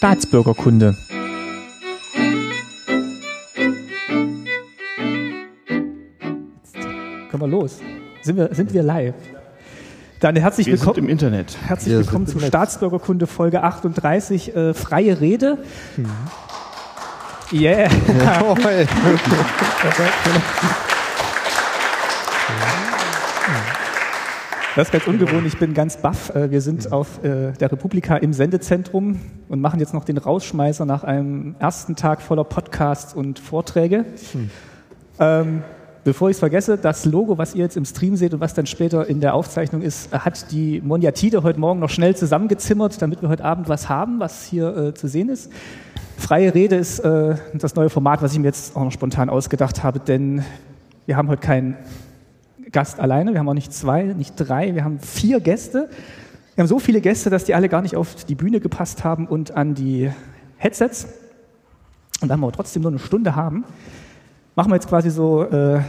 Staatsbürgerkunde. Können wir los? Sind wir, sind wir live? Dann herzlich Wir willkommen sind im Internet. Herzlich Wir willkommen zu. Staatsbürgerkunde Folge 38, äh, freie Rede. Mhm. Yeah. Jawohl. Das ist ganz ungewohnt, ich bin ganz baff. Äh, Wir sind auf äh, der Republika im Sendezentrum und machen jetzt noch den Rausschmeißer nach einem ersten Tag voller Podcasts und Vorträge. Ähm, bevor ich es vergesse, das Logo, was ihr jetzt im Stream seht und was dann später in der Aufzeichnung ist, hat die Moniatide heute Morgen noch schnell zusammengezimmert, damit wir heute Abend was haben, was hier äh, zu sehen ist. Freie Rede ist äh, das neue Format, was ich mir jetzt auch noch spontan ausgedacht habe, denn wir haben heute keinen Gast alleine, wir haben auch nicht zwei, nicht drei, wir haben vier Gäste. Wir haben so viele Gäste, dass die alle gar nicht auf die Bühne gepasst haben und an die Headsets. Und da wir aber trotzdem nur eine Stunde haben, machen wir jetzt quasi so äh,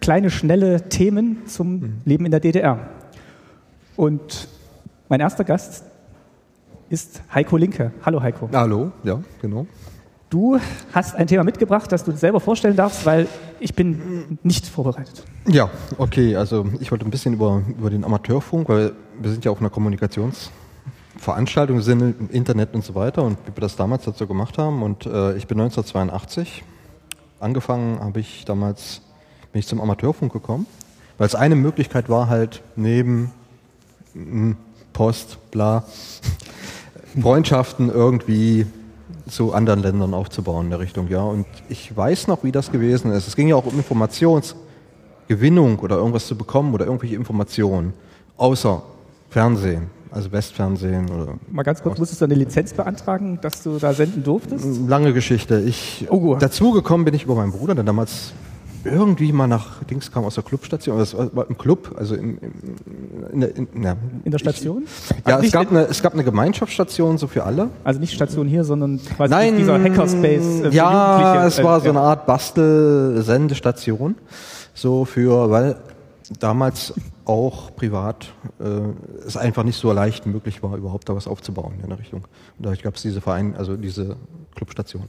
kleine, schnelle Themen zum Leben in der DDR. Und mein erster Gast ist Heiko Linke. Hallo Heiko. Hallo, ja, genau. Du hast ein Thema mitgebracht, das du selber vorstellen darfst, weil ich bin nicht vorbereitet. Ja, okay, also ich wollte ein bisschen über, über den Amateurfunk, weil wir sind ja auf einer Kommunikationsveranstaltung, sind im Internet und so weiter und wie wir das damals dazu gemacht haben. Und äh, ich bin 1982. Angefangen habe ich damals, bin ich zum Amateurfunk gekommen, weil es eine Möglichkeit war halt neben mm, Post, bla, Freundschaften irgendwie zu anderen Ländern aufzubauen in der Richtung, ja. Und ich weiß noch, wie das gewesen ist. Es ging ja auch um Informationsgewinnung oder irgendwas zu bekommen oder irgendwelche Informationen, außer Fernsehen, also Westfernsehen oder Mal ganz kurz, musstest du eine Lizenz beantragen, dass du da senden durftest? lange Geschichte. Ich Oh. dazu gekommen bin ich über meinen Bruder, der damals irgendwie mal nach Dings kam aus der Clubstation, das war im Club, also im, im, in, der, in, ja, In der Station? Ich, ja, es gab, eine, es gab eine Gemeinschaftsstation so für alle. also nicht Station hier, sondern quasi Nein, dieser Hackerspace. äh, ja, es war Äh, so eine Art Bastel-Sendestation, so für, weil damals auch privat äh, es einfach nicht so leicht möglich war, überhaupt da was aufzubauen in der Richtung. Und da gab es diese Verein, also diese Clubstation.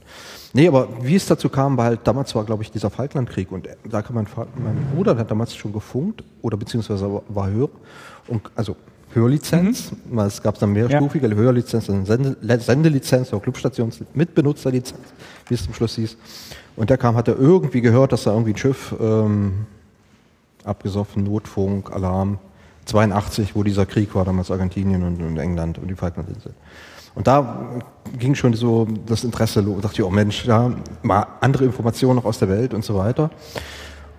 Nee, aber wie es dazu kam, war halt, damals war, glaube ich, dieser Falklandkrieg und da kam mein, Vater, mein Bruder, der hat damals schon gefunkt oder beziehungsweise war- Hör, und, also Hörlizenz, weil es gab dann mehrstufige Hörlizenz, dann Sende, Le- Sendelizenz oder Clubstations mit Benutzerlizenz, wie es zum Schluss hieß. Und der kam, hat er irgendwie gehört, dass da irgendwie ein Schiff ähm, abgesoffen, Notfunk, Alarm. 82, wo dieser Krieg war, damals Argentinien und, und England und die Falklandinseln. Und da ging schon so das Interesse los. Dachte ich, oh Mensch, ja, mal andere Informationen noch aus der Welt und so weiter.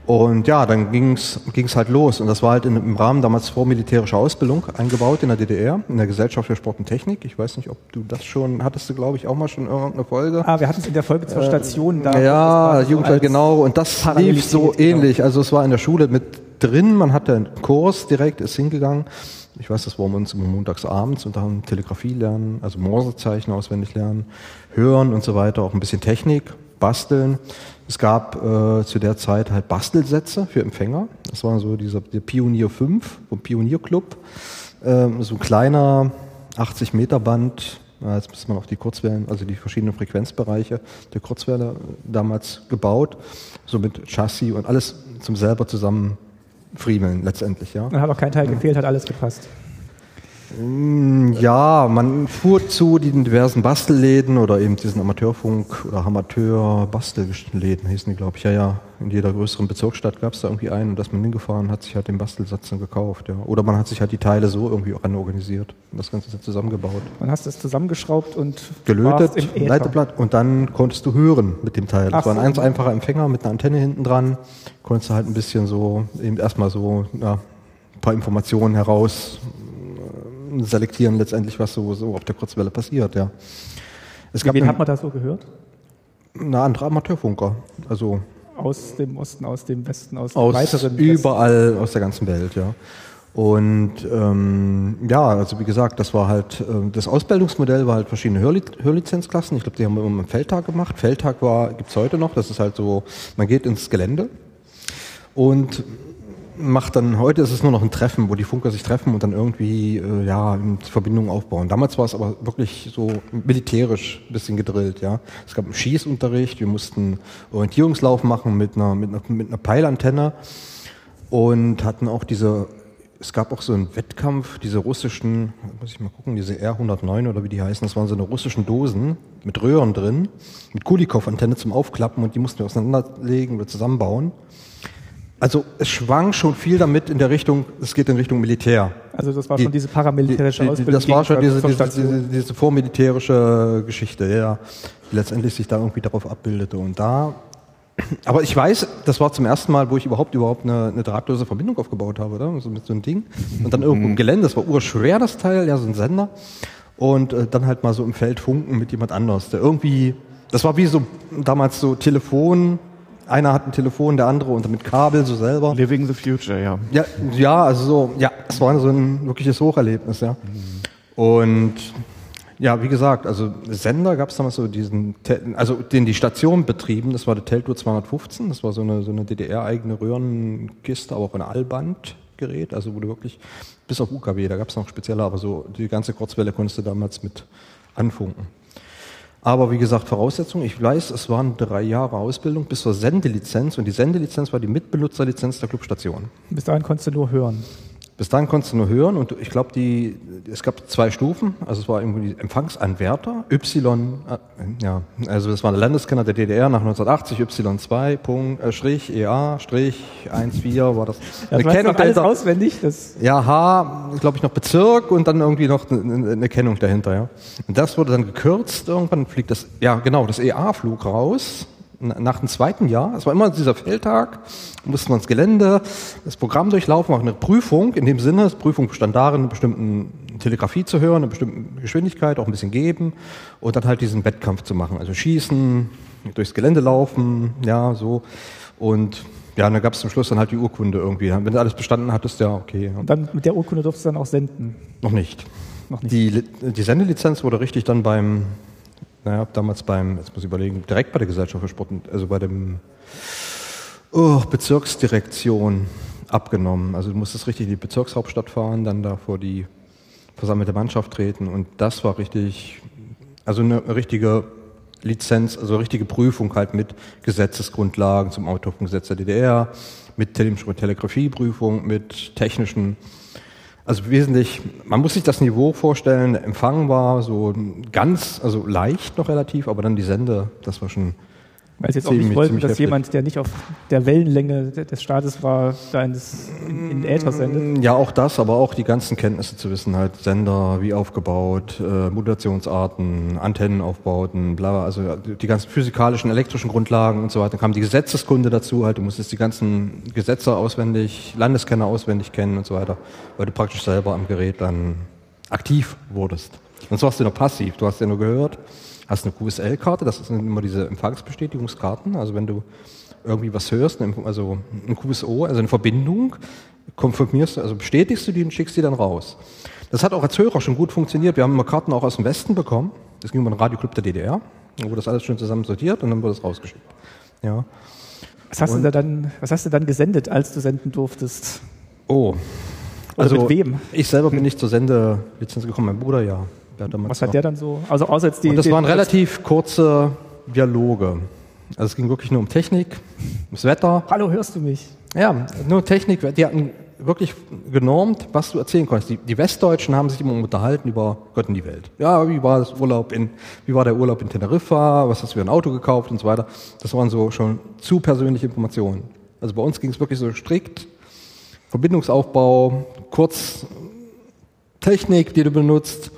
Und ja, dann ging's ging's halt los. Und das war halt in, im Rahmen damals vormilitärischer Ausbildung eingebaut in der DDR, in der Gesellschaft für Sport und Technik. Ich weiß nicht, ob du das schon, hattest du, glaube ich, auch mal schon irgendeine Folge. Ah, wir hatten es in der Folge zur Station da. Ja, so Jugendwelt, als- genau. Und das lief so genau. ähnlich. Also es war in der Schule mit drin, man hatte einen Kurs direkt, ist hingegangen. Ich weiß, das war bei uns immer montags abends und dann Telegrafie lernen, also Morsezeichen auswendig lernen, hören und so weiter, auch ein bisschen Technik, basteln. Es gab äh, zu der Zeit halt Bastelsätze für Empfänger. Das war so dieser der Pionier 5 vom Pionierclub. Ähm, so ein kleiner 80 Meter Band. Ja, jetzt muss man auf die Kurzwellen, also die verschiedenen Frequenzbereiche der Kurzwelle damals gebaut. So mit Chassis und alles zum selber zusammenfriemeln letztendlich, ja. Dann hat auch kein Teil gefehlt, hat alles gepasst. Mm, Ja, man fuhr zu den diversen Bastelläden oder eben diesen Amateurfunk oder Amateur-Bastelläden hießen die, glaube ich. Ja, ja, in jeder größeren Bezirksstadt gab es da irgendwie einen und da ist man hingefahren, hat sich halt den Bastelsatz dann gekauft. Ja. Oder man hat sich halt die Teile so irgendwie auch organisiert und das Ganze zusammengebaut. Dann hast es zusammengeschraubt und Gelötet. Leiteblatt und dann konntest du hören mit dem Teil. Das Ach war ein so. ganz einfacher Empfänger mit einer Antenne hinten dran. Konntest du halt ein bisschen so, eben erstmal so, ja, ein paar Informationen heraus selektieren letztendlich, was so, so auf der Kurzwelle passiert, ja. Es gab Wen hat man da so gehört? eine andere Amateurfunker, also Aus dem Osten, aus dem Westen, aus, aus dem weiteren Westen. überall aus der ganzen Welt, ja. Und ähm, ja, also wie gesagt, das war halt, äh, das Ausbildungsmodell war halt verschiedene Hörli Hörlizenzklassen. Ich glaube, die haben wir immer einen Feldtag gemacht. Feldtag war, gibt's heute noch, das ist halt so, man geht ins Gelände und macht dann, heute ist es nur noch ein Treffen, wo die Funker sich treffen und dann irgendwie äh, ja, Verbindungen aufbauen. Damals war es aber wirklich so militärisch ein bisschen gedrillt, ja. Es gab einen Schießunterricht, wir mussten Orientierungslauf machen mit einer, mit einer, mit einer Peilantenne und hatten auch diese es gab auch so einen Wettkampf, diese russischen, muss ich mal gucken, diese R109 oder wie die heißen, das waren so eine russischen Dosen mit Röhren drin, mit Kulikow-Antenne zum Aufklappen und die mussten wir auseinanderlegen oder zusammenbauen. Also es schwang schon viel damit in der Richtung, es geht in Richtung Militär. Also das war die, schon diese paramilitärische die, Ausbildung. Das war schon diese, diese, diese, diese vormilitärische Geschichte, ja, die letztendlich sich da irgendwie darauf abbildete. Und da aber ich weiß, das war zum ersten Mal, wo ich überhaupt überhaupt eine, eine drahtlose Verbindung aufgebaut habe, oder? So mit so einem Ding. Und dann irgendwo im mhm. Gelände, das war urschwer, das Teil, ja, so ein Sender. Und äh, dann halt mal so im Feld funken mit jemand anders, der irgendwie, das war wie so damals so Telefon, einer hat ein Telefon, der andere und mit Kabel so selber. Living the future, ja. Ja, ja, also so, ja, es war so ein wirkliches Hocherlebnis, ja. Mhm. Und ja, wie gesagt, also Sender gab es damals so diesen, also den die Station betrieben, das war der Teltour 215, das war so eine, so eine DDR-eigene Röhrenkiste, aber auch ein Allbandgerät, also wurde wirklich, bis auf UKW, da gab es noch spezielle, aber so die ganze Kurzwelle konntest du damals mit anfunken. Aber wie gesagt, Voraussetzung, ich weiß, es waren drei Jahre Ausbildung bis zur Sendelizenz und die Sendelizenz war die Mitbenutzerlizenz der Clubstation. Bis dahin konntest du nur hören. Bis dann konntest du nur hören und ich glaube, die, es gab zwei Stufen. Also es war irgendwie Empfangsanwärter, Y, äh, ja, also das war der Landeskenner der DDR nach 1980, Y2, Punkt, äh, Strich, EA, Strich, 1,4 war das. Eine das Kennung alles auswendig? Das ja, H, glaube ich noch Bezirk und dann irgendwie noch eine, eine Kennung dahinter, ja. Und das wurde dann gekürzt, irgendwann fliegt das, ja genau, das EA flug raus nach dem zweiten Jahr, es war immer dieser Feldtag, mussten wir ins Gelände, das Programm durchlaufen, auch eine Prüfung, in dem Sinne, das Prüfung bestand darin, eine bestimmte Telegrafie zu hören, eine bestimmte Geschwindigkeit, auch ein bisschen geben und dann halt diesen Wettkampf zu machen, also schießen, durchs Gelände laufen, ja, so und ja, dann gab es zum Schluss dann halt die Urkunde irgendwie. Wenn du alles bestanden hattest, ja, okay. Und dann mit der Urkunde durfst du dann auch senden? Noch nicht. Noch nicht. Die, die Sendelizenz wurde richtig dann beim naja, damals beim, jetzt muss ich überlegen, direkt bei der Gesellschaft für Sport, also bei dem oh, Bezirksdirektion abgenommen. Also du musstest richtig in die Bezirkshauptstadt fahren, dann da vor die versammelte Mannschaft treten und das war richtig, also eine richtige Lizenz, also eine richtige Prüfung halt mit Gesetzesgrundlagen zum Autorengesetz der DDR, mit Telegrafieprüfung, mit technischen also wesentlich, man muss sich das Niveau vorstellen, der Empfang war so ganz, also leicht noch relativ, aber dann die Sende, das war schon weil Sie jetzt auch nicht wollten, dass heftig. jemand, der nicht auf der Wellenlänge des Staates war, da in, das, in, in Äther sendet? Ja, auch das, aber auch die ganzen Kenntnisse zu wissen, halt Sender, wie aufgebaut, äh, Modulationsarten, Antennenaufbauten, bla, also die ganzen physikalischen, elektrischen Grundlagen und so weiter. Dann kam die Gesetzeskunde dazu, halt, du musstest die ganzen Gesetze auswendig, Landeskenner auswendig kennen und so weiter, weil du praktisch selber am Gerät dann aktiv wurdest. Sonst warst du nur passiv, du hast ja nur gehört hast eine QSL-Karte, das sind immer diese Empfangsbestätigungskarten. Also wenn du irgendwie was hörst, also ein QSO, also eine Verbindung, konfirmierst du, also bestätigst du die und schickst die dann raus. Das hat auch als Hörer schon gut funktioniert. Wir haben immer Karten auch aus dem Westen bekommen. Das ging über den Radioclub der DDR. Da wurde das alles schön zusammen sortiert und dann wurde es rausgeschickt. Ja. Was hast, du da dann, was hast du dann gesendet, als du senden durftest? Oh. Oder also mit wem? Ich selber bin nicht zur Sendelizenz gekommen, mein Bruder ja. Was hat der dann so? Also außer jetzt die. Und das die, waren relativ kurze Dialoge. Also es ging wirklich nur um Technik, ums Wetter. Hallo, hörst du mich? Ja, nur Technik. Die hatten wirklich genormt, was du erzählen konntest. Die, die Westdeutschen haben sich immer unterhalten über Gott und die Welt. Ja, wie war das Urlaub in, wie war der Urlaub in Teneriffa? Was hast du für ein Auto gekauft und so weiter? Das waren so schon zu persönliche Informationen. Also bei uns ging es wirklich so strikt. Verbindungsaufbau, kurz Technik, die du benutzt,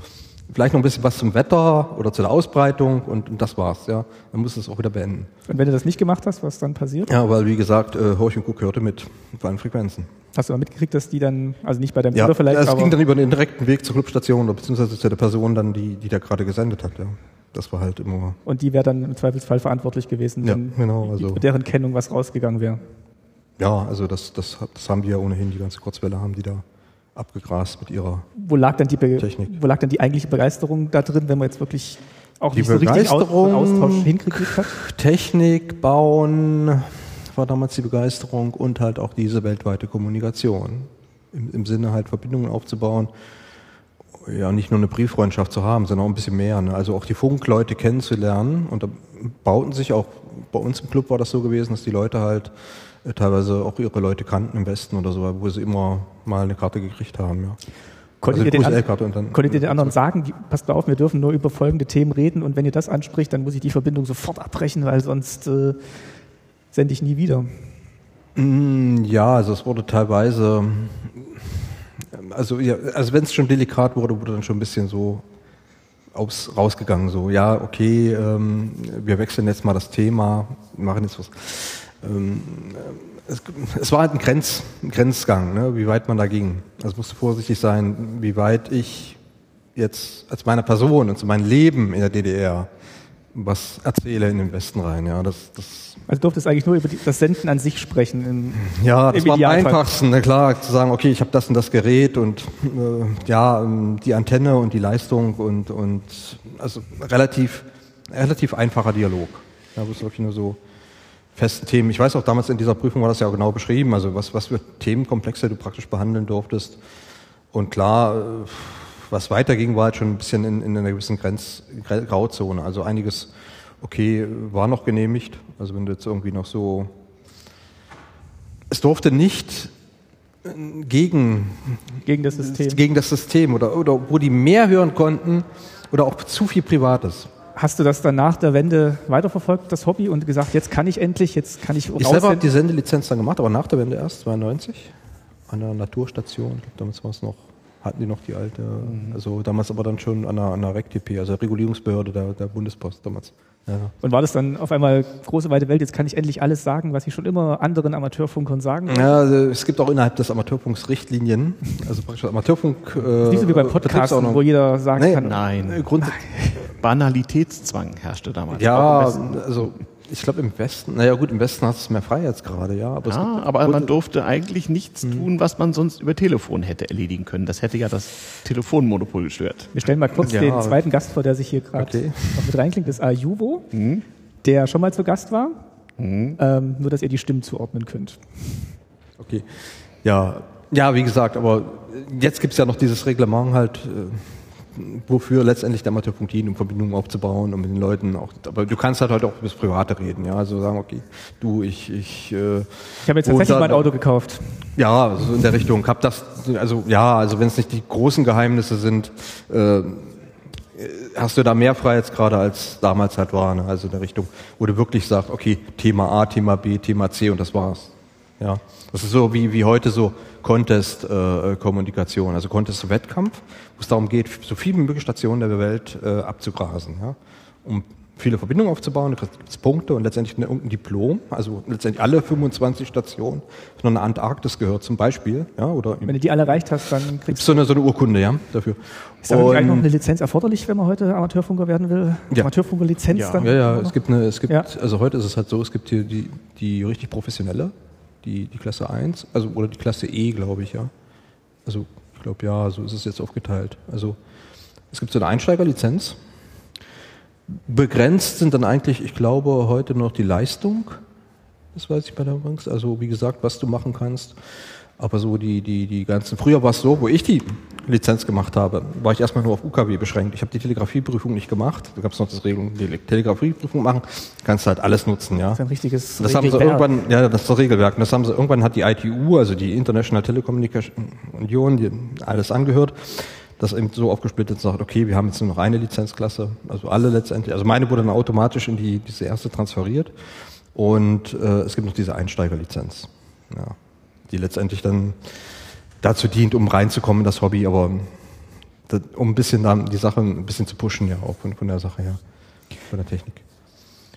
vielleicht noch ein bisschen was zum Wetter oder zu der Ausbreitung und, und das war's, ja. Dann musst du es auch wieder beenden. Und wenn du das nicht gemacht hast, was dann passiert? Ja, weil wie gesagt, äh, Horch und Guck hörte mit bei allen Frequenzen. Hast du aber mitgekriegt, dass die dann, also nicht bei deinem ja, Bruder vielleicht, es ging dann über den direkten Weg zur Clubstation oder beziehungsweise zu der Person dann, die, die da gerade gesendet hat, ja. Das war halt immer. Und die wäre dann im Zweifelsfall verantwortlich gewesen, wenn ja, genau, also. mit deren Kennung was rausgegangen wäre. Ja, also das, das, das haben die ja ohnehin, die ganze Kurzwelle haben die da abgegrast mit ihrer wo lag dann die Technik. Wo lag dann die eigentliche Begeisterung da drin, wenn man jetzt wirklich auch die nicht so richtig Austausch hinkriegt hat? Technik bauen, war damals die Begeisterung und halt auch diese weltweite Kommunikation. Im, im Sinne halt Verbindungen aufzubauen. Ja, nicht nur eine Brieffreundschaft zu haben, sondern auch ein bisschen mehr. Ne? Also auch die Funkleute kennenzulernen. Und da bauten sich auch, bei uns im Club war das so gewesen, dass die Leute halt äh, teilweise auch ihre Leute kannten im Westen oder so, wo sie immer mal eine Karte gekriegt haben, ja. Konntet, also ihr, den an, konntet ihr den anderen sagen, die, passt auf, wir dürfen nur über folgende Themen reden und wenn ihr das anspricht, dann muss ich die Verbindung sofort abbrechen, weil sonst äh, sende ich nie wieder. Mm, ja, also es wurde teilweise, also, ja, also wenn es schon delikat wurde, wurde dann schon ein bisschen so aus, rausgegangen, so, ja, okay, ähm, wir wechseln jetzt mal das Thema, machen jetzt was. Ähm, es, es, war halt ein, Grenz, ein Grenzgang, ne, wie weit man da ging. Also musste vorsichtig sein, wie weit ich jetzt als meine Person und zu meinem Leben in der DDR was erzähle in den Westen rein. Ja, das, das also durftest eigentlich nur über die, das Senden an sich sprechen. Im, ja, das war am einfachsten, ne, klar, zu sagen, okay, ich habe das und das Gerät und äh, ja, die Antenne und die Leistung und, und also relativ, relativ einfacher Dialog. Ja, das ist wirklich nur so festen Themen. Ich weiß auch, damals in dieser Prüfung war das ja auch genau beschrieben, also was, was für Themenkomplexe du praktisch behandeln durftest. Und klar, äh, was weiterging, war halt schon ein bisschen in, in einer gewissen Grenz, Grauzone. Also einiges, okay, war noch genehmigt. Also wenn du jetzt irgendwie noch so, es durfte nicht äh, gegen, gegen das System, gegen das System oder, oder wo die mehr hören konnten oder auch zu viel Privates. Hast du das dann nach der Wende weiterverfolgt, das Hobby, und gesagt, jetzt kann ich endlich, jetzt kann ich Ich selber habe die Sendelizenz dann gemacht, aber nach der Wende erst, 92, an der Naturstation. Ich glaube, damals war es noch, hatten die noch die alte, mhm. also damals aber dann schon an der, an der RECTP, also der Regulierungsbehörde der, der Bundespost damals. Ja. Und war das dann auf einmal große weite Welt, jetzt kann ich endlich alles sagen, was ich schon immer anderen Amateurfunkern sagen wollte? Ja, also es gibt auch innerhalb des Amateurfunks Richtlinien. Also praktisch Amateurfunk. Äh, nicht so wie beim Podcast, wo jeder sagen nee, kann. Nein. Grund Banalitätszwang herrschte damals. Ja, also ich glaube im Westen, naja gut, im Westen hat es mehr frei jetzt gerade, ja. Aber, ja, aber man durfte eigentlich nichts mhm. tun, was man sonst über Telefon hätte erledigen können. Das hätte ja das Telefonmonopol gestört. Wir stellen mal kurz ja, den zweiten Gast vor, der sich hier gerade okay. mit reinklingt. Das ist Ayubo, mhm. der schon mal zu Gast war. Mhm. Ähm, nur, dass ihr die Stimmen zuordnen könnt. Okay. Ja, ja, wie gesagt, aber jetzt gibt es ja noch dieses Reglement halt. Äh, wofür letztendlich der Amateurfunk dient, um Verbindungen aufzubauen und mit den Leuten auch. Aber du kannst halt heute auch über das Private reden, ja. Also sagen, okay, du, ich, ich. Äh, ich habe jetzt tatsächlich mal ein Auto gekauft. Ja, so in der Richtung. Hab das, also ja, also wenn es nicht die großen Geheimnisse sind, äh, hast du da mehr Freiheitsgrade als damals halt war. Ne? Also in der Richtung, wo du wirklich sagst, okay, Thema A, Thema B, Thema C und das war's. Ja, das ist so wie, wie heute so Contest-Kommunikation, äh, also Contest-Wettkampf, wo es darum geht, so viele mögliche Stationen der Welt äh, abzugrasen, ja, um viele Verbindungen aufzubauen, da gibt es Punkte und letztendlich irgendein Diplom, also letztendlich alle 25 Stationen von der Antarktis gehört zum Beispiel, ja, oder wenn du die alle erreicht hast, dann kriegst du so eine, so eine Urkunde, ja, dafür. Ist da eigentlich noch eine Lizenz erforderlich, wenn man heute Amateurfunker werden will? Ja. Amateurfunker-Lizenz ja. dann? Ja, ja, es gibt eine, es gibt, ja. also heute ist es halt so, es gibt hier die, die richtig professionelle, die, die Klasse 1, also oder die Klasse E, glaube ich, ja. Also ich glaube ja, so ist es jetzt aufgeteilt. Also es gibt so eine Einsteigerlizenz. Begrenzt sind dann eigentlich, ich glaube, heute noch die Leistung. Das weiß ich bei der Bank. Also wie gesagt, was du machen kannst. Aber so die, die, die ganzen, früher war es so, wo ich die Lizenz gemacht habe, war ich erstmal nur auf UKW beschränkt. Ich habe die Telegrafieprüfung nicht gemacht. Da gab es noch das Regelung, die Telegrafieprüfung machen. Kannst halt alles nutzen, ja. Das ist ein richtiges das haben sie irgendwann, ja, das ist das Regelwerk. Und das haben sie, irgendwann hat die ITU, also die International Telecommunication Union, die alles angehört, das eben so aufgesplittet sagt, okay, wir haben jetzt nur noch eine Lizenzklasse, also alle letztendlich, also meine wurde dann automatisch in die, diese erste transferiert und äh, es gibt noch diese Einsteigerlizenz. Ja die letztendlich dann dazu dient, um reinzukommen in das Hobby, aber um ein bisschen die Sache ein bisschen zu pushen, ja, auch von, von der Sache her, von der Technik.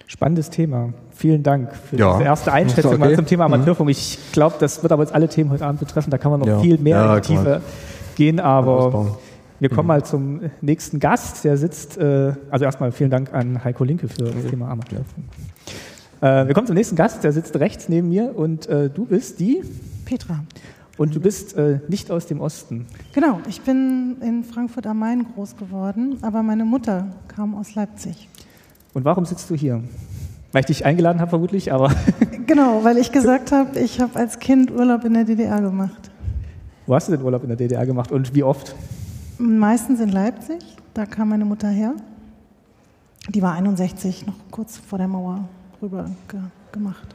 Spannendes Thema. Vielen Dank für ja. diese erste Einschätzung okay. mal zum Thema mhm. Amateurfunk. Ich glaube, das wird aber jetzt alle Themen heute Abend betreffen. Da kann man noch ja. viel mehr ja, in die Tiefe gehen, aber wir kommen mhm. mal zum nächsten Gast. Der sitzt, äh, also erstmal vielen Dank an Heiko Linke für das Thema Amateurfunk. Äh, wir kommen zum nächsten Gast. Der sitzt rechts neben mir und äh, du bist die Petra. Und du bist äh, nicht aus dem Osten. Genau, ich bin in Frankfurt am Main groß geworden, aber meine Mutter kam aus Leipzig. Und warum sitzt du hier? Weil ich dich eingeladen habe, vermutlich, aber. Genau, weil ich gesagt habe, ich habe als Kind Urlaub in der DDR gemacht. Wo hast du den Urlaub in der DDR gemacht und wie oft? Meistens in Leipzig, da kam meine Mutter her. Die war 61, noch kurz vor der Mauer rüber ge gemacht.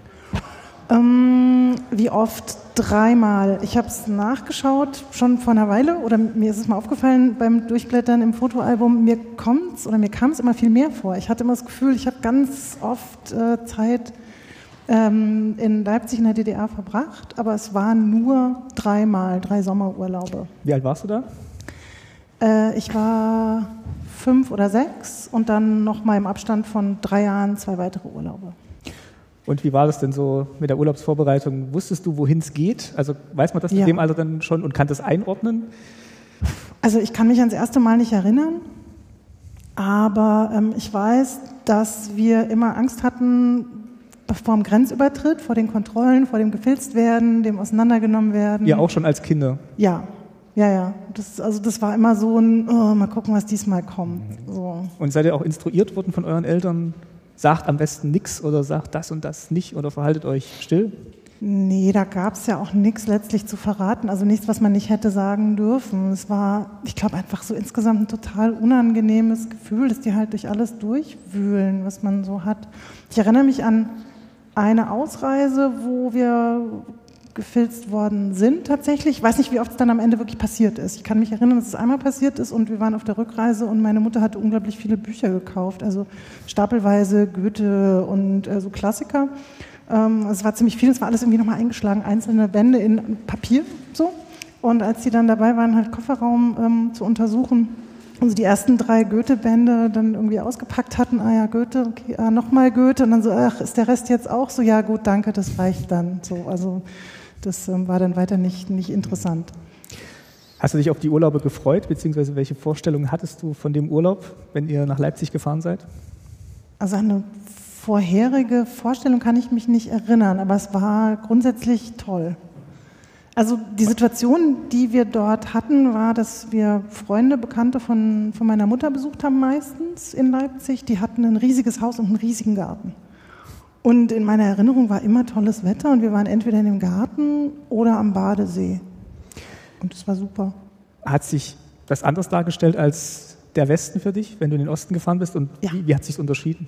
Ähm, wie oft? Dreimal. Ich habe es nachgeschaut, schon vor einer Weile, oder mir ist es mal aufgefallen beim Durchblättern im Fotoalbum, mir kommt's oder mir kam es immer viel mehr vor. Ich hatte immer das Gefühl, ich habe ganz oft äh, Zeit ähm, in Leipzig in der DDR verbracht, aber es waren nur dreimal, drei Sommerurlaube. Wie alt warst du da? Äh, ich war fünf oder sechs und dann nochmal im Abstand von drei Jahren zwei weitere Urlaube. Und wie war das denn so mit der Urlaubsvorbereitung? Wusstest du, wohin es geht? Also weiß man das ja. in dem Alter dann schon und kann das einordnen? Also ich kann mich ans erste Mal nicht erinnern, aber ähm, ich weiß, dass wir immer Angst hatten vor dem Grenzübertritt, vor den Kontrollen, vor dem gefilzt werden, dem auseinandergenommen werden. Ja, auch schon als Kinder. Ja, ja, ja. Das, also das war immer so ein, oh, mal gucken, was diesmal kommt. So. Und seid ihr auch instruiert worden von euren Eltern? Sagt am besten nichts oder sagt das und das nicht oder verhaltet euch still? Nee, da gab es ja auch nichts letztlich zu verraten, also nichts, was man nicht hätte sagen dürfen. Es war, ich glaube, einfach so insgesamt ein total unangenehmes Gefühl, dass die halt durch alles durchwühlen, was man so hat. Ich erinnere mich an eine Ausreise, wo wir gefilzt worden sind tatsächlich. Ich weiß nicht, wie oft es dann am Ende wirklich passiert ist. Ich kann mich erinnern, dass es einmal passiert ist und wir waren auf der Rückreise und meine Mutter hatte unglaublich viele Bücher gekauft, also stapelweise Goethe und äh, so Klassiker. Ähm, es war ziemlich viel, es war alles irgendwie nochmal eingeschlagen, einzelne Bände in Papier so. Und als sie dann dabei waren, halt Kofferraum ähm, zu untersuchen, also die ersten drei Goethe-Bände dann irgendwie ausgepackt hatten, ah ja, Goethe, okay, ah, nochmal Goethe und dann so, ach, ist der Rest jetzt auch so? Ja gut, danke, das reicht dann. So, also das ähm, war dann weiter nicht, nicht interessant. Hast du dich auf die Urlaube gefreut, beziehungsweise welche Vorstellungen hattest du von dem Urlaub, wenn ihr nach Leipzig gefahren seid? Also eine vorherige Vorstellung kann ich mich nicht erinnern, aber es war grundsätzlich toll. Also die Situation, die wir dort hatten, war, dass wir Freunde, Bekannte von, von meiner Mutter besucht haben meistens in Leipzig. Die hatten ein riesiges Haus und einen riesigen Garten. Und in meiner Erinnerung war immer tolles Wetter und wir waren entweder in dem Garten oder am Badesee. Und es war super. Hat sich das anders dargestellt als der Westen für dich, wenn du in den Osten gefahren bist? Und ja. wie, wie, hat sich unterschieden?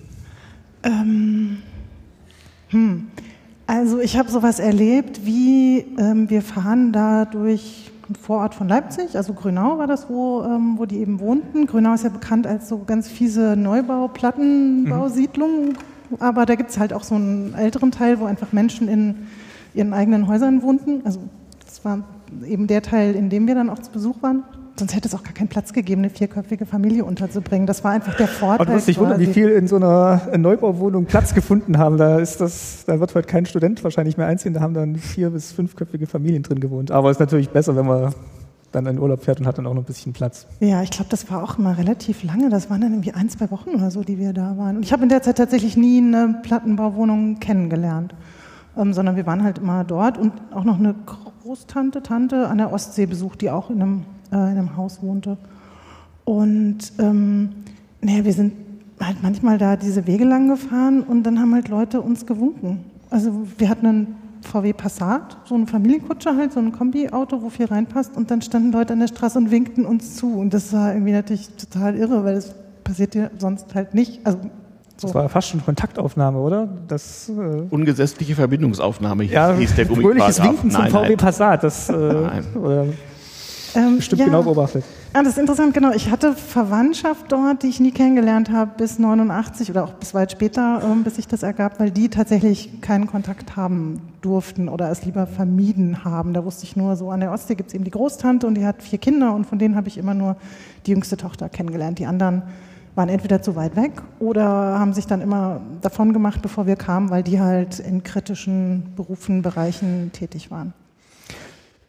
Ähm, hm. Also ich habe sowas erlebt, wie ähm, wir fahren da durch einen Vorort von Leipzig, also Grünau war das, wo, ähm, wo die eben wohnten. Grünau ist ja bekannt als so ganz fiese Neubau, Plattenbausiedlung, mhm aber da gibt es halt auch so einen älteren Teil, wo einfach Menschen in ihren eigenen Häusern wohnten. Also das war eben der Teil, in dem wir dann auch zu Besuch waren. Sonst hätte es auch gar keinen Platz gegeben, eine vierköpfige Familie unterzubringen. Das war einfach der Vorteil. Du musst dich wundern, wie viel in so einer Neubauwohnung Platz gefunden haben. Da ist das, da wird heute kein Student wahrscheinlich mehr einziehen. Da haben dann vier bis fünfköpfige Familien drin gewohnt. Aber es ist natürlich besser, wenn man dann in Urlaub fährt und hat dann auch noch ein bisschen Platz. Ja, ich glaube, das war auch immer relativ lange. Das waren dann irgendwie ein, zwei Wochen oder so, die wir da waren. Und ich habe in der Zeit tatsächlich nie eine Plattenbauwohnung kennengelernt, ähm, sondern wir waren halt immer dort und auch noch eine Großtante, Tante an der Ostsee besucht, die auch in einem, äh, in einem Haus wohnte. Und ähm, naja, wir sind halt manchmal da diese Wege lang gefahren und dann haben halt Leute uns gewunken. Also wir hatten einen VW Passat, so ein Familienkutscher halt, so ein Kombi-Auto, wo viel reinpasst. Und dann standen Leute an der Straße und winkten uns zu. Und das war irgendwie natürlich total irre, weil das passiert ja sonst halt nicht. Also so. Das war fast schon Kontaktaufnahme, oder? Das, äh Ungesetzliche Verbindungsaufnahme ja, hieß der Fröhliches Winken zum VW Passat. Das, äh, oder ähm, bestimmt ja. genau beobachtet. Ah, das ist interessant, genau. Ich hatte Verwandtschaft dort, die ich nie kennengelernt habe, bis 89 oder auch bis weit später, ähm, bis sich das ergab, weil die tatsächlich keinen Kontakt haben durften oder es lieber vermieden haben. Da wusste ich nur, so an der Ostsee gibt es eben die Großtante und die hat vier Kinder und von denen habe ich immer nur die jüngste Tochter kennengelernt. Die anderen waren entweder zu weit weg oder haben sich dann immer davon gemacht, bevor wir kamen, weil die halt in kritischen Berufen, Bereichen tätig waren.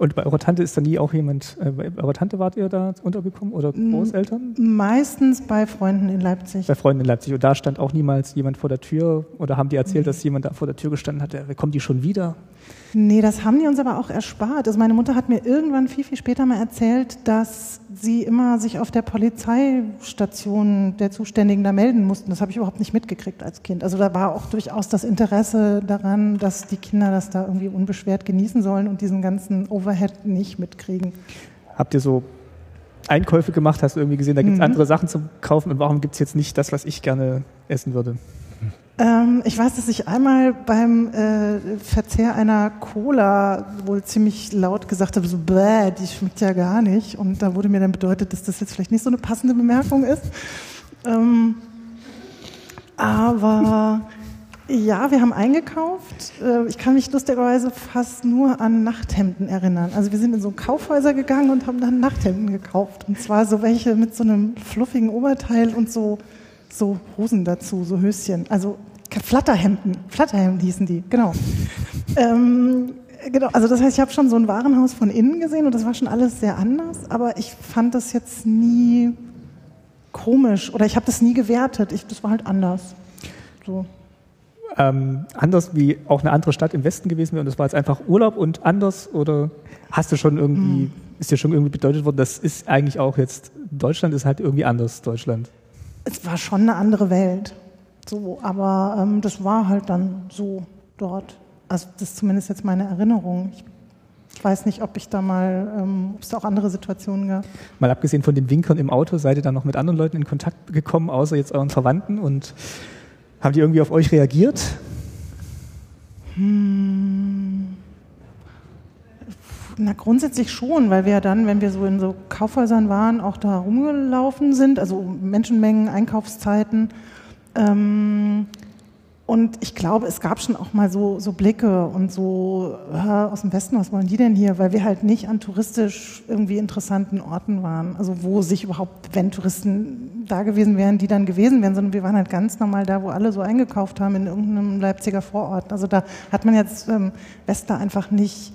Und bei eurer Tante ist da nie auch jemand, äh, bei eurer Tante wart ihr da untergekommen oder Großeltern? Meistens bei Freunden in Leipzig. Bei Freunden in Leipzig. Und da stand auch niemals jemand vor der Tür oder haben die erzählt, mhm. dass jemand da vor der Tür gestanden hat, kommt die schon wieder? Nee, das haben die uns aber auch erspart. Also meine Mutter hat mir irgendwann viel, viel später mal erzählt, dass sie immer sich auf der Polizeistation der Zuständigen da melden mussten. Das habe ich überhaupt nicht mitgekriegt als Kind. Also da war auch durchaus das Interesse daran, dass die Kinder das da irgendwie unbeschwert genießen sollen und diesen ganzen Overhead nicht mitkriegen. Habt ihr so Einkäufe gemacht? Hast du irgendwie gesehen, da gibt es mhm. andere Sachen zum Kaufen und warum gibt es jetzt nicht das, was ich gerne essen würde? Ähm, ich weiß, dass ich einmal beim äh, Verzehr einer Cola wohl ziemlich laut gesagt habe, so bäh, die schmeckt ja gar nicht. Und da wurde mir dann bedeutet, dass das jetzt vielleicht nicht so eine passende Bemerkung ist. Ähm, aber ja, wir haben eingekauft. Äh, ich kann mich lustigerweise fast nur an Nachthemden erinnern. Also wir sind in so Kaufhäuser gegangen und haben dann Nachthemden gekauft. Und zwar so welche mit so einem fluffigen Oberteil und so, so Hosen dazu, so Höschen. Also Flatterhemden, Flatterhemden hießen die, genau. ähm, genau, also das heißt, ich habe schon so ein Warenhaus von innen gesehen und das war schon alles sehr anders, aber ich fand das jetzt nie komisch oder ich habe das nie gewertet. Ich, das war halt anders. So. Ähm, anders wie auch eine andere Stadt im Westen gewesen wäre und das war jetzt einfach Urlaub und anders oder hast du schon irgendwie, hm. ist dir schon irgendwie bedeutet worden, das ist eigentlich auch jetzt, Deutschland ist halt irgendwie anders, Deutschland? Es war schon eine andere Welt. So, aber ähm, das war halt dann so dort. Also das ist zumindest jetzt meine Erinnerung. Ich, ich weiß nicht, ob ich da mal, ähm, ob es da auch andere Situationen gab. Mal abgesehen von den Winkern im Auto, seid ihr dann noch mit anderen Leuten in Kontakt gekommen, außer jetzt euren Verwandten und haben die irgendwie auf euch reagiert? Hm. Na, grundsätzlich schon, weil wir ja dann, wenn wir so in so Kaufhäusern waren, auch da rumgelaufen sind, also Menschenmengen, Einkaufszeiten ähm, und ich glaube, es gab schon auch mal so, so Blicke und so äh, aus dem Westen, was wollen die denn hier? Weil wir halt nicht an touristisch irgendwie interessanten Orten waren. Also wo sich überhaupt, wenn Touristen da gewesen wären, die dann gewesen wären, sondern wir waren halt ganz normal da, wo alle so eingekauft haben in irgendeinem Leipziger Vorort. Also da hat man jetzt ähm, Wester einfach nicht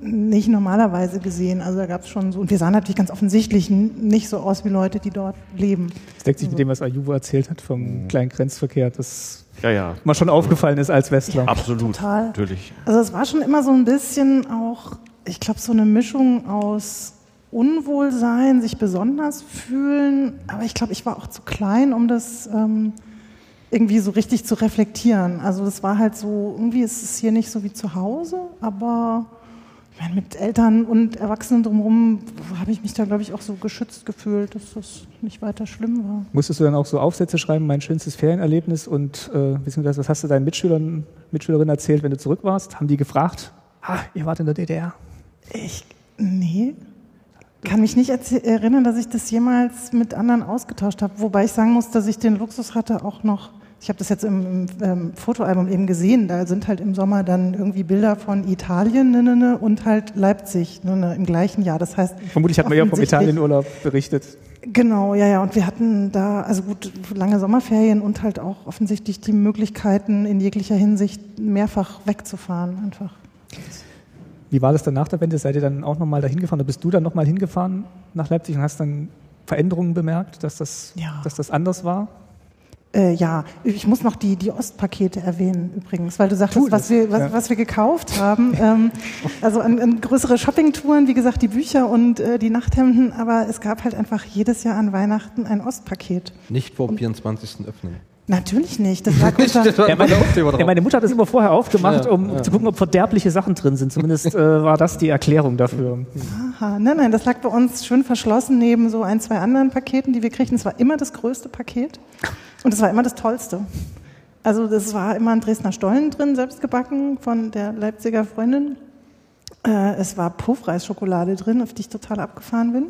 nicht normalerweise gesehen. Also da gab es schon so, und wir sahen natürlich ganz offensichtlich nicht so aus wie Leute, die dort leben. Das deckt sich also. mit dem, was Ayubo erzählt hat vom mhm. kleinen Grenzverkehr, das ja, ja. mal schon aufgefallen ist als Westler. Ja, absolut, total. natürlich. Also es war schon immer so ein bisschen auch, ich glaube, so eine Mischung aus Unwohlsein, sich besonders fühlen, aber ich glaube, ich war auch zu klein, um das ähm, irgendwie so richtig zu reflektieren. Also das war halt so, irgendwie ist es hier nicht so wie zu Hause, aber ich meine, mit Eltern und Erwachsenen drumherum habe ich mich da, glaube ich, auch so geschützt gefühlt, dass das nicht weiter schlimm war. Musstest du dann auch so Aufsätze schreiben, mein schönstes Ferienerlebnis und äh, beziehungsweise was hast du deinen Mitschülern, Mitschülerinnen erzählt, wenn du zurück warst? Haben die gefragt, ah, ihr wart in der DDR? Ich, nee, kann mich nicht erinnern, dass ich das jemals mit anderen ausgetauscht habe, wobei ich sagen muss, dass ich den Luxus hatte, auch noch ich habe das jetzt im, ähm, Fotoalbum eben gesehen, da sind halt im Sommer dann irgendwie Bilder von Italien ne, ne, ne, und halt Leipzig ne, ne, im gleichen Jahr. Das heißt, vermutlich hat man ja vom Italienurlaub berichtet. Genau, ja, ja. Und wir hatten da also gut lange Sommerferien und halt auch offensichtlich die Möglichkeiten in jeglicher Hinsicht mehrfach wegzufahren einfach. Wie war das dann nach der Wende? Seid ihr dann auch nochmal dahin gefahren? Oder bist du dann nochmal hingefahren nach Leipzig und hast dann Veränderungen bemerkt, dass das, ja. dass das anders war? Äh, ja, ich muss noch die, die Ostpakete erwähnen übrigens, weil du sagtest, was wir, was, ja. was wir gekauft haben. ähm, also an, an größere Shoppingtouren, wie gesagt, die Bücher und äh, die Nachthemden, aber es gab halt einfach jedes Jahr an Weihnachten ein Ostpaket. Nicht vor dem 24. öffnen. Natürlich nicht. Das lag unter das ja, meine, ja, meine, Mutter hat das immer vorher aufgemacht, um ja. zu gucken, ob verderbliche Sachen drin sind. Zumindest äh, war das die Erklärung dafür. Aha, nein, nein, das lag bei uns schön verschlossen neben so ein, zwei anderen Paketen, die wir kriegten. Es war immer das größte Paket. Und es war immer das Tollste. Also das war immer ein Dresdner Stollen drin, selbst gebacken von der Leipziger Freundin. Äh, es war Puffreisschokolade drin, auf die ich total abgefahren bin.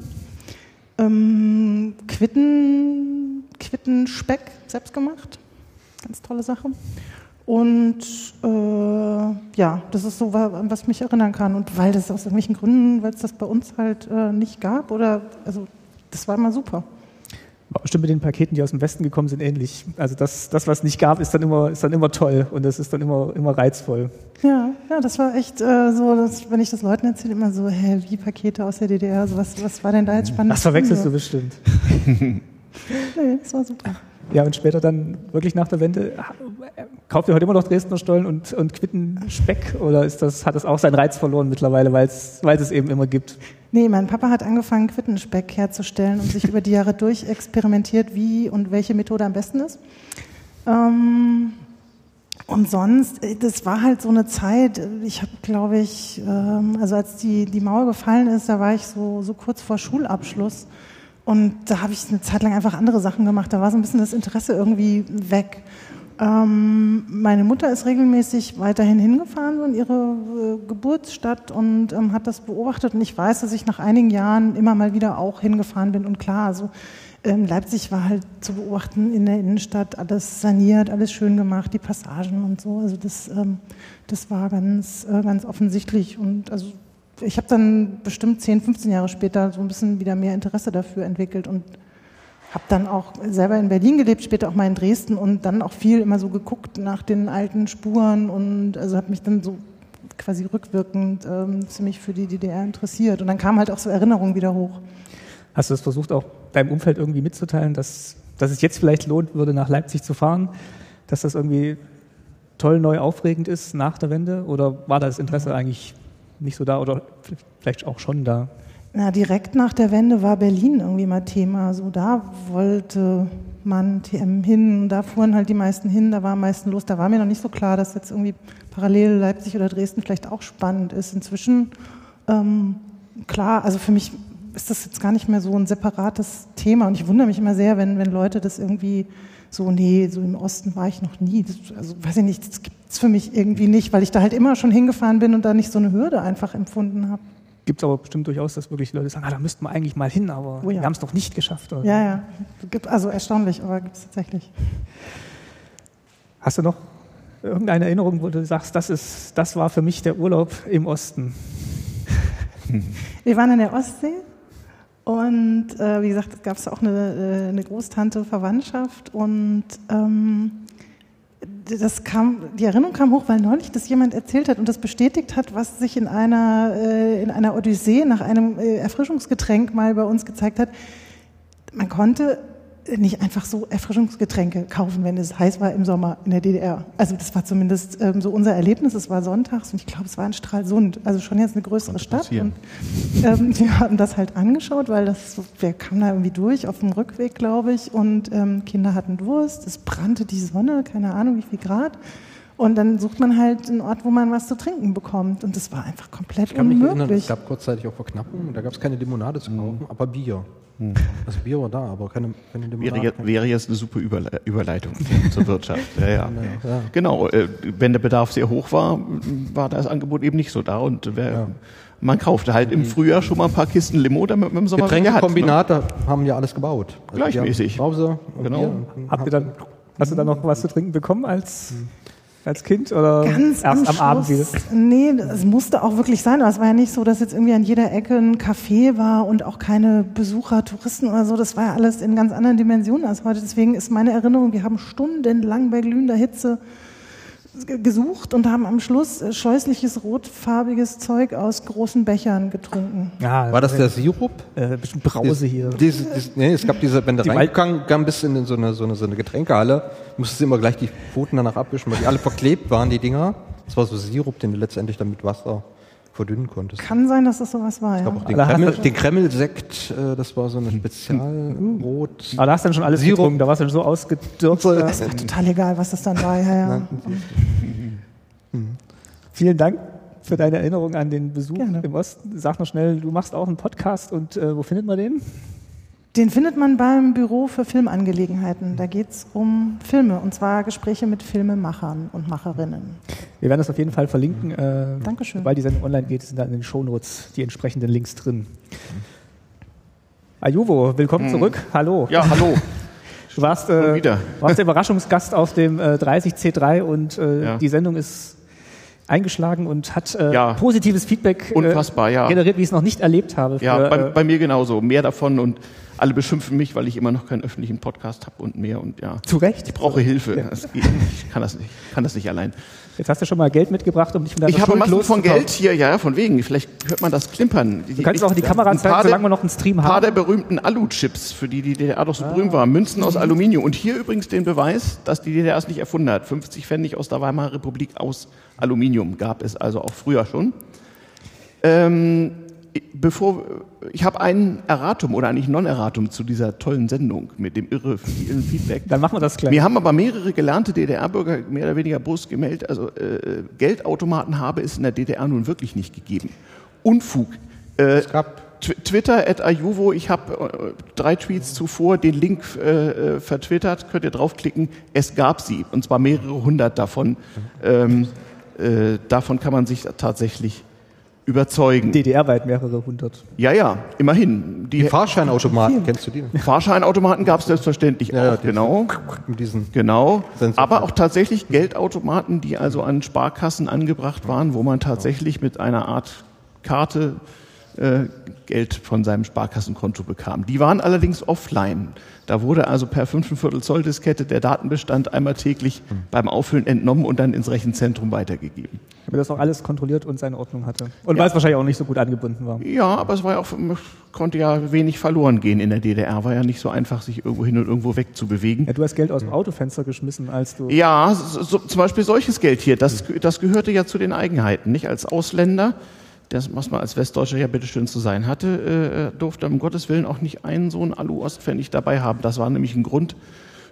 Ähm, Quitten, Quittenspeck, selbst gemacht. Ganz tolle Sache. Und äh, ja, das ist so, was ich mich erinnern kann. Und weil das aus irgendwelchen Gründen, weil es das bei uns halt äh, nicht gab, oder also das war immer super. Bestimmt mit den Paketen, die aus dem Westen gekommen sind, ähnlich. Also das, das was nicht gab, ist dann immer, ist dann immer toll und das ist dann immer, immer reizvoll. Ja, ja, das war echt äh, so, dass, wenn ich das Leuten erzähle, immer so, hä, wie Pakete aus der DDR, so, was, was war denn da jetzt spannend? Das verwechselst du bestimmt. nee, das war super. Ja, und später dann wirklich nach der Wende, kauft ihr heute immer noch Dresdner Stollen und, und Quitten-Speck oder ist das, hat das auch seinen Reiz verloren mittlerweile, weil es es eben immer gibt? Nee, mein Papa hat angefangen, Quittenspeck herzustellen und sich über die Jahre durch experimentiert, wie und welche Methode am besten ist. Ähm, und sonst, äh, das war halt so eine Zeit, ich habe, glaube ich, ähm, also als die, die Mauer gefallen ist, da war ich so, so kurz vor Schulabschluss. Und da habe ich eine Zeit lang einfach andere Sachen gemacht. Da war so ein bisschen das Interesse irgendwie weg. Ähm, meine Mutter ist regelmäßig weiterhin hingefahren in ihre äh, Geburtsstadt und ähm, hat das beobachtet. Und ich weiß, dass ich nach einigen Jahren immer mal wieder auch hingefahren bin. Und klar, also ähm, Leipzig war halt zu beobachten in der Innenstadt, alles saniert, alles schön gemacht, die Passagen und so. Also das, ähm, das war ganz, äh, ganz offensichtlich. Und also ich habe dann bestimmt 10, 15 Jahre später so ein bisschen wieder mehr Interesse dafür entwickelt und habe dann auch selber in Berlin gelebt, später auch mal in Dresden und dann auch viel immer so geguckt nach den alten Spuren und also habe mich dann so quasi rückwirkend ähm, ziemlich für die DDR interessiert. Und dann kamen halt auch so Erinnerungen wieder hoch. Hast du es versucht, auch deinem Umfeld irgendwie mitzuteilen, dass, dass es jetzt vielleicht lohnt würde, nach Leipzig zu fahren, dass das irgendwie toll, neu, aufregend ist nach der Wende? Oder war das Interesse eigentlich nicht so da oder vielleicht auch schon da? Na, direkt nach der Wende war Berlin irgendwie mal Thema. So, da wollte man TM hin, da fuhren halt die meisten hin, da war am meisten los. Da war mir noch nicht so klar, dass jetzt irgendwie parallel Leipzig oder Dresden vielleicht auch spannend ist. Inzwischen, ähm, klar, also für mich ist das jetzt gar nicht mehr so ein separates Thema. Und ich wundere mich immer sehr, wenn, wenn Leute das irgendwie so, nee, so im Osten war ich noch nie. Das, also weiß ich nicht, das gibt es für mich irgendwie nicht, weil ich da halt immer schon hingefahren bin und da nicht so eine Hürde einfach empfunden habe. Gibt es aber bestimmt durchaus, dass wirklich Leute sagen, ah, da müssten wir eigentlich mal hin, aber oh ja. wir haben es noch nicht geschafft. Oder? Ja, ja. Gibt, also erstaunlich, aber gibt es tatsächlich. Hast du noch irgendeine Erinnerung, wo du sagst, das, ist, das war für mich der Urlaub im Osten? Wir waren in der Ostsee und äh, wie gesagt, gab es auch eine, äh, eine Großtante Verwandtschaft und ähm, das kam, die Erinnerung kam hoch, weil neulich das jemand erzählt hat und das bestätigt hat, was sich in einer, äh, in einer Odyssee nach einem äh, Erfrischungsgetränk mal bei uns gezeigt hat. Man konnte nicht einfach so Erfrischungsgetränke kaufen, wenn es heiß war im Sommer in der DDR. Also das war zumindest ähm, so unser Erlebnis. Es war sonntags und ich glaube, es war in Stralsund, also schon jetzt eine größere Stadt. Und ähm, wir haben das halt angeschaut, weil das, wir kamen da irgendwie durch auf dem Rückweg, glaube ich, und ähm, Kinder hatten Durst. Es brannte die Sonne, keine Ahnung wie viel Grad. Und dann sucht man halt einen Ort, wo man was zu trinken bekommt. Und das war einfach komplett ich kann unmöglich. Mich erinnern, es gab kurzzeitig auch Verknappungen. Da gab es keine Limonade zu kaufen, mhm. aber Bier. Hm. Also Bier war da, aber keine, keine Limonade. Wäre, wäre jetzt eine super Überleitung zur Wirtschaft. Ja, ja. ja. Genau, äh, wenn der Bedarf sehr hoch war, war das Angebot eben nicht so da und wer, ja. man kaufte halt im Frühjahr schon mal ein paar Kisten Limo, damit man im Sommer Getränkekombinate ne? haben ja alles gebaut. Also Gleichmäßig. Brause genau. Habt ihr dann, hast du dann noch was zu trinken bekommen als hm als Kind oder Ganz erst am, am Abend wieder? Nee, es musste auch wirklich sein. Aber es war ja nicht so, dass jetzt irgendwie an jeder Ecke ein Café war und auch keine Besucher, Touristen oder so. Das war ja alles in ganz anderen Dimensionen als heute. Deswegen ist meine Erinnerung, wir haben stundenlang bei glühender Hitze gesucht und haben am Schluss äh, scheußliches rotfarbiges Zeug aus großen Bechern getrunken. Ja, War das der Sirup? Äh, bisschen Brause hier. Diese, diese, nee, es gab diese, wenn du reingegangen bist in so eine, so, eine, so eine Getränkehalle, musstest du immer gleich die Pfoten danach abwischen, weil die alle verklebt waren, die Dinger. Das war so Sirup, den du letztendlich dann mit Wasser verdünnen konntest. Kann sein, dass das sowas war, ja. Den, Kreml, den Kreml-Sekt, äh, das war so ein Spezialrot. Aber da hast du dann schon alles Sirup. getrunken, da warst du dann so ausgedürft. Das ist total egal, was das dann war, ja, ja. Vielen Dank für deine Erinnerung an den Besuch Gerne. im Osten. Sag noch schnell, du machst auch einen Podcast und äh, wo findet man den? Den findet man beim Büro für Filmangelegenheiten. Da geht es um Filme und zwar Gespräche mit Filmemachern und Macherinnen. Wir werden das auf jeden Fall verlinken. Äh, Dankeschön. Weil die Sendung online geht, sind da in den Shownotes die entsprechenden Links drin. Ajuvo, willkommen hm. zurück. Hallo. Ja, hallo. Du warst, äh, warst der Überraschungsgast auf dem äh, 30C3 und äh, ja. die Sendung ist eingeschlagen und hat äh, ja. positives Feedback äh, Unfassbar, ja. generiert, wie ich es noch nicht erlebt habe. Für, ja, bei, äh, bei, mir genauso. Mehr davon und alle beschimpfen mich, weil ich immer noch keinen öffentlichen Podcast habe und mehr und ja. Zu Recht. Ich brauche Hilfe. Ja. Ich kann das nicht, kann das nicht allein. Jetzt hast du schon mal Geld mitgebracht, um dich von deiner Ich habe Massen von Geld hier, ja, von wegen. Vielleicht hört man das klimpern. Du kannst auch in die Kamera zeigen, solange wir noch einen Stream haben. Ein paar der berühmten Alu-Chips, für die die DDR doch so ah. berühmt war. Münzen aus Aluminium. Und hier übrigens den Beweis, dass die DDR es nicht erfunden hat. 50 Pfennig aus der Weimarer Republik aus Aluminium gab es also auch früher schon. Ähm, bevor ich habe ein Erratum oder eigentlich Non-Erratum zu dieser tollen Sendung mit dem irre vielen Feedback. Dann machen wir das gleich. Wir haben aber mehrere gelernte DDR-Bürger mehr oder weniger Brust gemeldet. Also äh, Geldautomaten habe es in der DDR nun wirklich nicht gegeben. Unfug. Äh, es gab Twitter at Ayuvo, ich habe äh, drei Tweets zuvor den Link äh, äh, vertwittert, könnt ihr draufklicken. Es gab sie, und zwar mehrere hundert davon. Ähm, äh, davon kann man sich tatsächlich überzeugen. DDR-weit mehrere hundert. Ja, ja, immerhin. Die, die Fahrscheinautomaten, kennst du die? Fahrscheinautomaten gab es selbstverständlich ja, auch, genau. Mit diesen genau. Aber auch tatsächlich Geldautomaten, die also an Sparkassen angebracht waren, wo man tatsächlich mit einer Art Karte äh, Geld von seinem Sparkassenkonto bekam. Die waren allerdings offline. Da wurde also per 5,25 Zoll Diskette der Datenbestand einmal täglich mhm. beim Auffüllen entnommen und dann ins Rechenzentrum weitergegeben. Aber das auch alles kontrolliert und seine Ordnung hatte. Und ja. weil es wahrscheinlich auch nicht so gut angebunden war. Ja, aber es war ja auch, konnte ja wenig verloren gehen in der DDR. War ja nicht so einfach, sich irgendwo hin und irgendwo wegzubewegen. Ja, du hast Geld aus dem Autofenster geschmissen, als du. Ja, so, zum Beispiel solches Geld hier. Das, das gehörte ja zu den Eigenheiten, nicht? Als Ausländer das, was man als Westdeutscher ja bitteschön zu sein hatte, äh, durfte um Gottes Willen auch nicht einen so einen Alu-Ostpfennig dabei haben. Das war nämlich ein Grund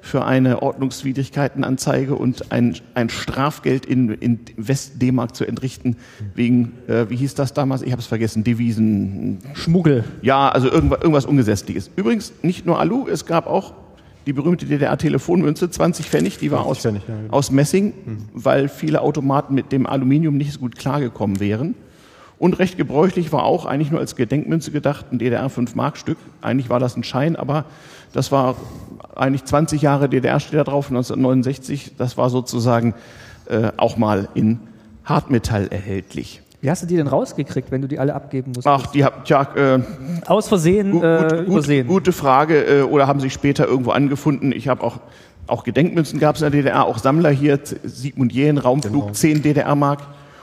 für eine Ordnungswidrigkeitenanzeige und ein, ein Strafgeld in, in West-D-Mark zu entrichten, wegen, äh, wie hieß das damals? Ich habe es vergessen, Devisen. Schmuggel. Ja, also irgendwas, irgendwas Ungesetzliches. Übrigens, nicht nur Alu, es gab auch die berühmte DDR-Telefonmünze, 20 Pfennig, die war aus, Pfennig, ja, genau. aus Messing, mhm. weil viele Automaten mit dem Aluminium nicht so gut klargekommen wären. Und recht gebräuchlich war auch eigentlich nur als Gedenkmünze gedacht ein DDR-5-Mark-Stück. Eigentlich war das ein Schein, aber das war eigentlich 20 Jahre DDR steht da drauf, 1969. Das war sozusagen äh, auch mal in Hartmetall erhältlich. Wie hast du die denn rausgekriegt, wenn du die alle abgeben musst? Ach, die habt ja äh, aus Versehen gut, äh, übersehen. Gut, gute Frage äh, oder haben sich später irgendwo angefunden. Ich habe auch auch Gedenkmünzen gab es in der DDR, auch Sammler hier Sigmund Jähn Raumflug genau. 10 DDR-Mark.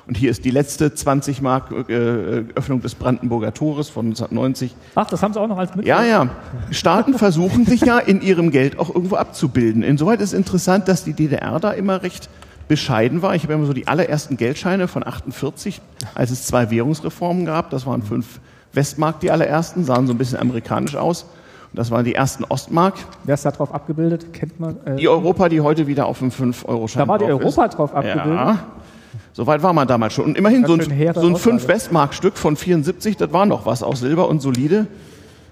Und hier ist die letzte 20 Mark äh, Öffnung des Brandenburger Tores von 1990. Ach, das haben Sie auch noch als Mittel? Ja, ja. Staaten versuchen sich ja in ihrem Geld auch irgendwo abzubilden. Insoweit ist interessant, dass die DDR da immer recht bescheiden war. Ich habe immer so die allerersten Geldscheine von 48, als es zwei Währungsreformen gab. Das waren fünf Westmark, die allerersten, sahen so ein bisschen amerikanisch aus. Und das waren die ersten Ostmark. Wer ist da drauf abgebildet? Kennt man? Äh die Europa, die heute wieder auf dem 5-Euro-Schein Da war die Europa ist. drauf abgebildet? Ja. Soweit war man damals schon. Und immerhin so ein, so ein 5-Westmark-Stück von 74, das war noch was, aus Silber und solide.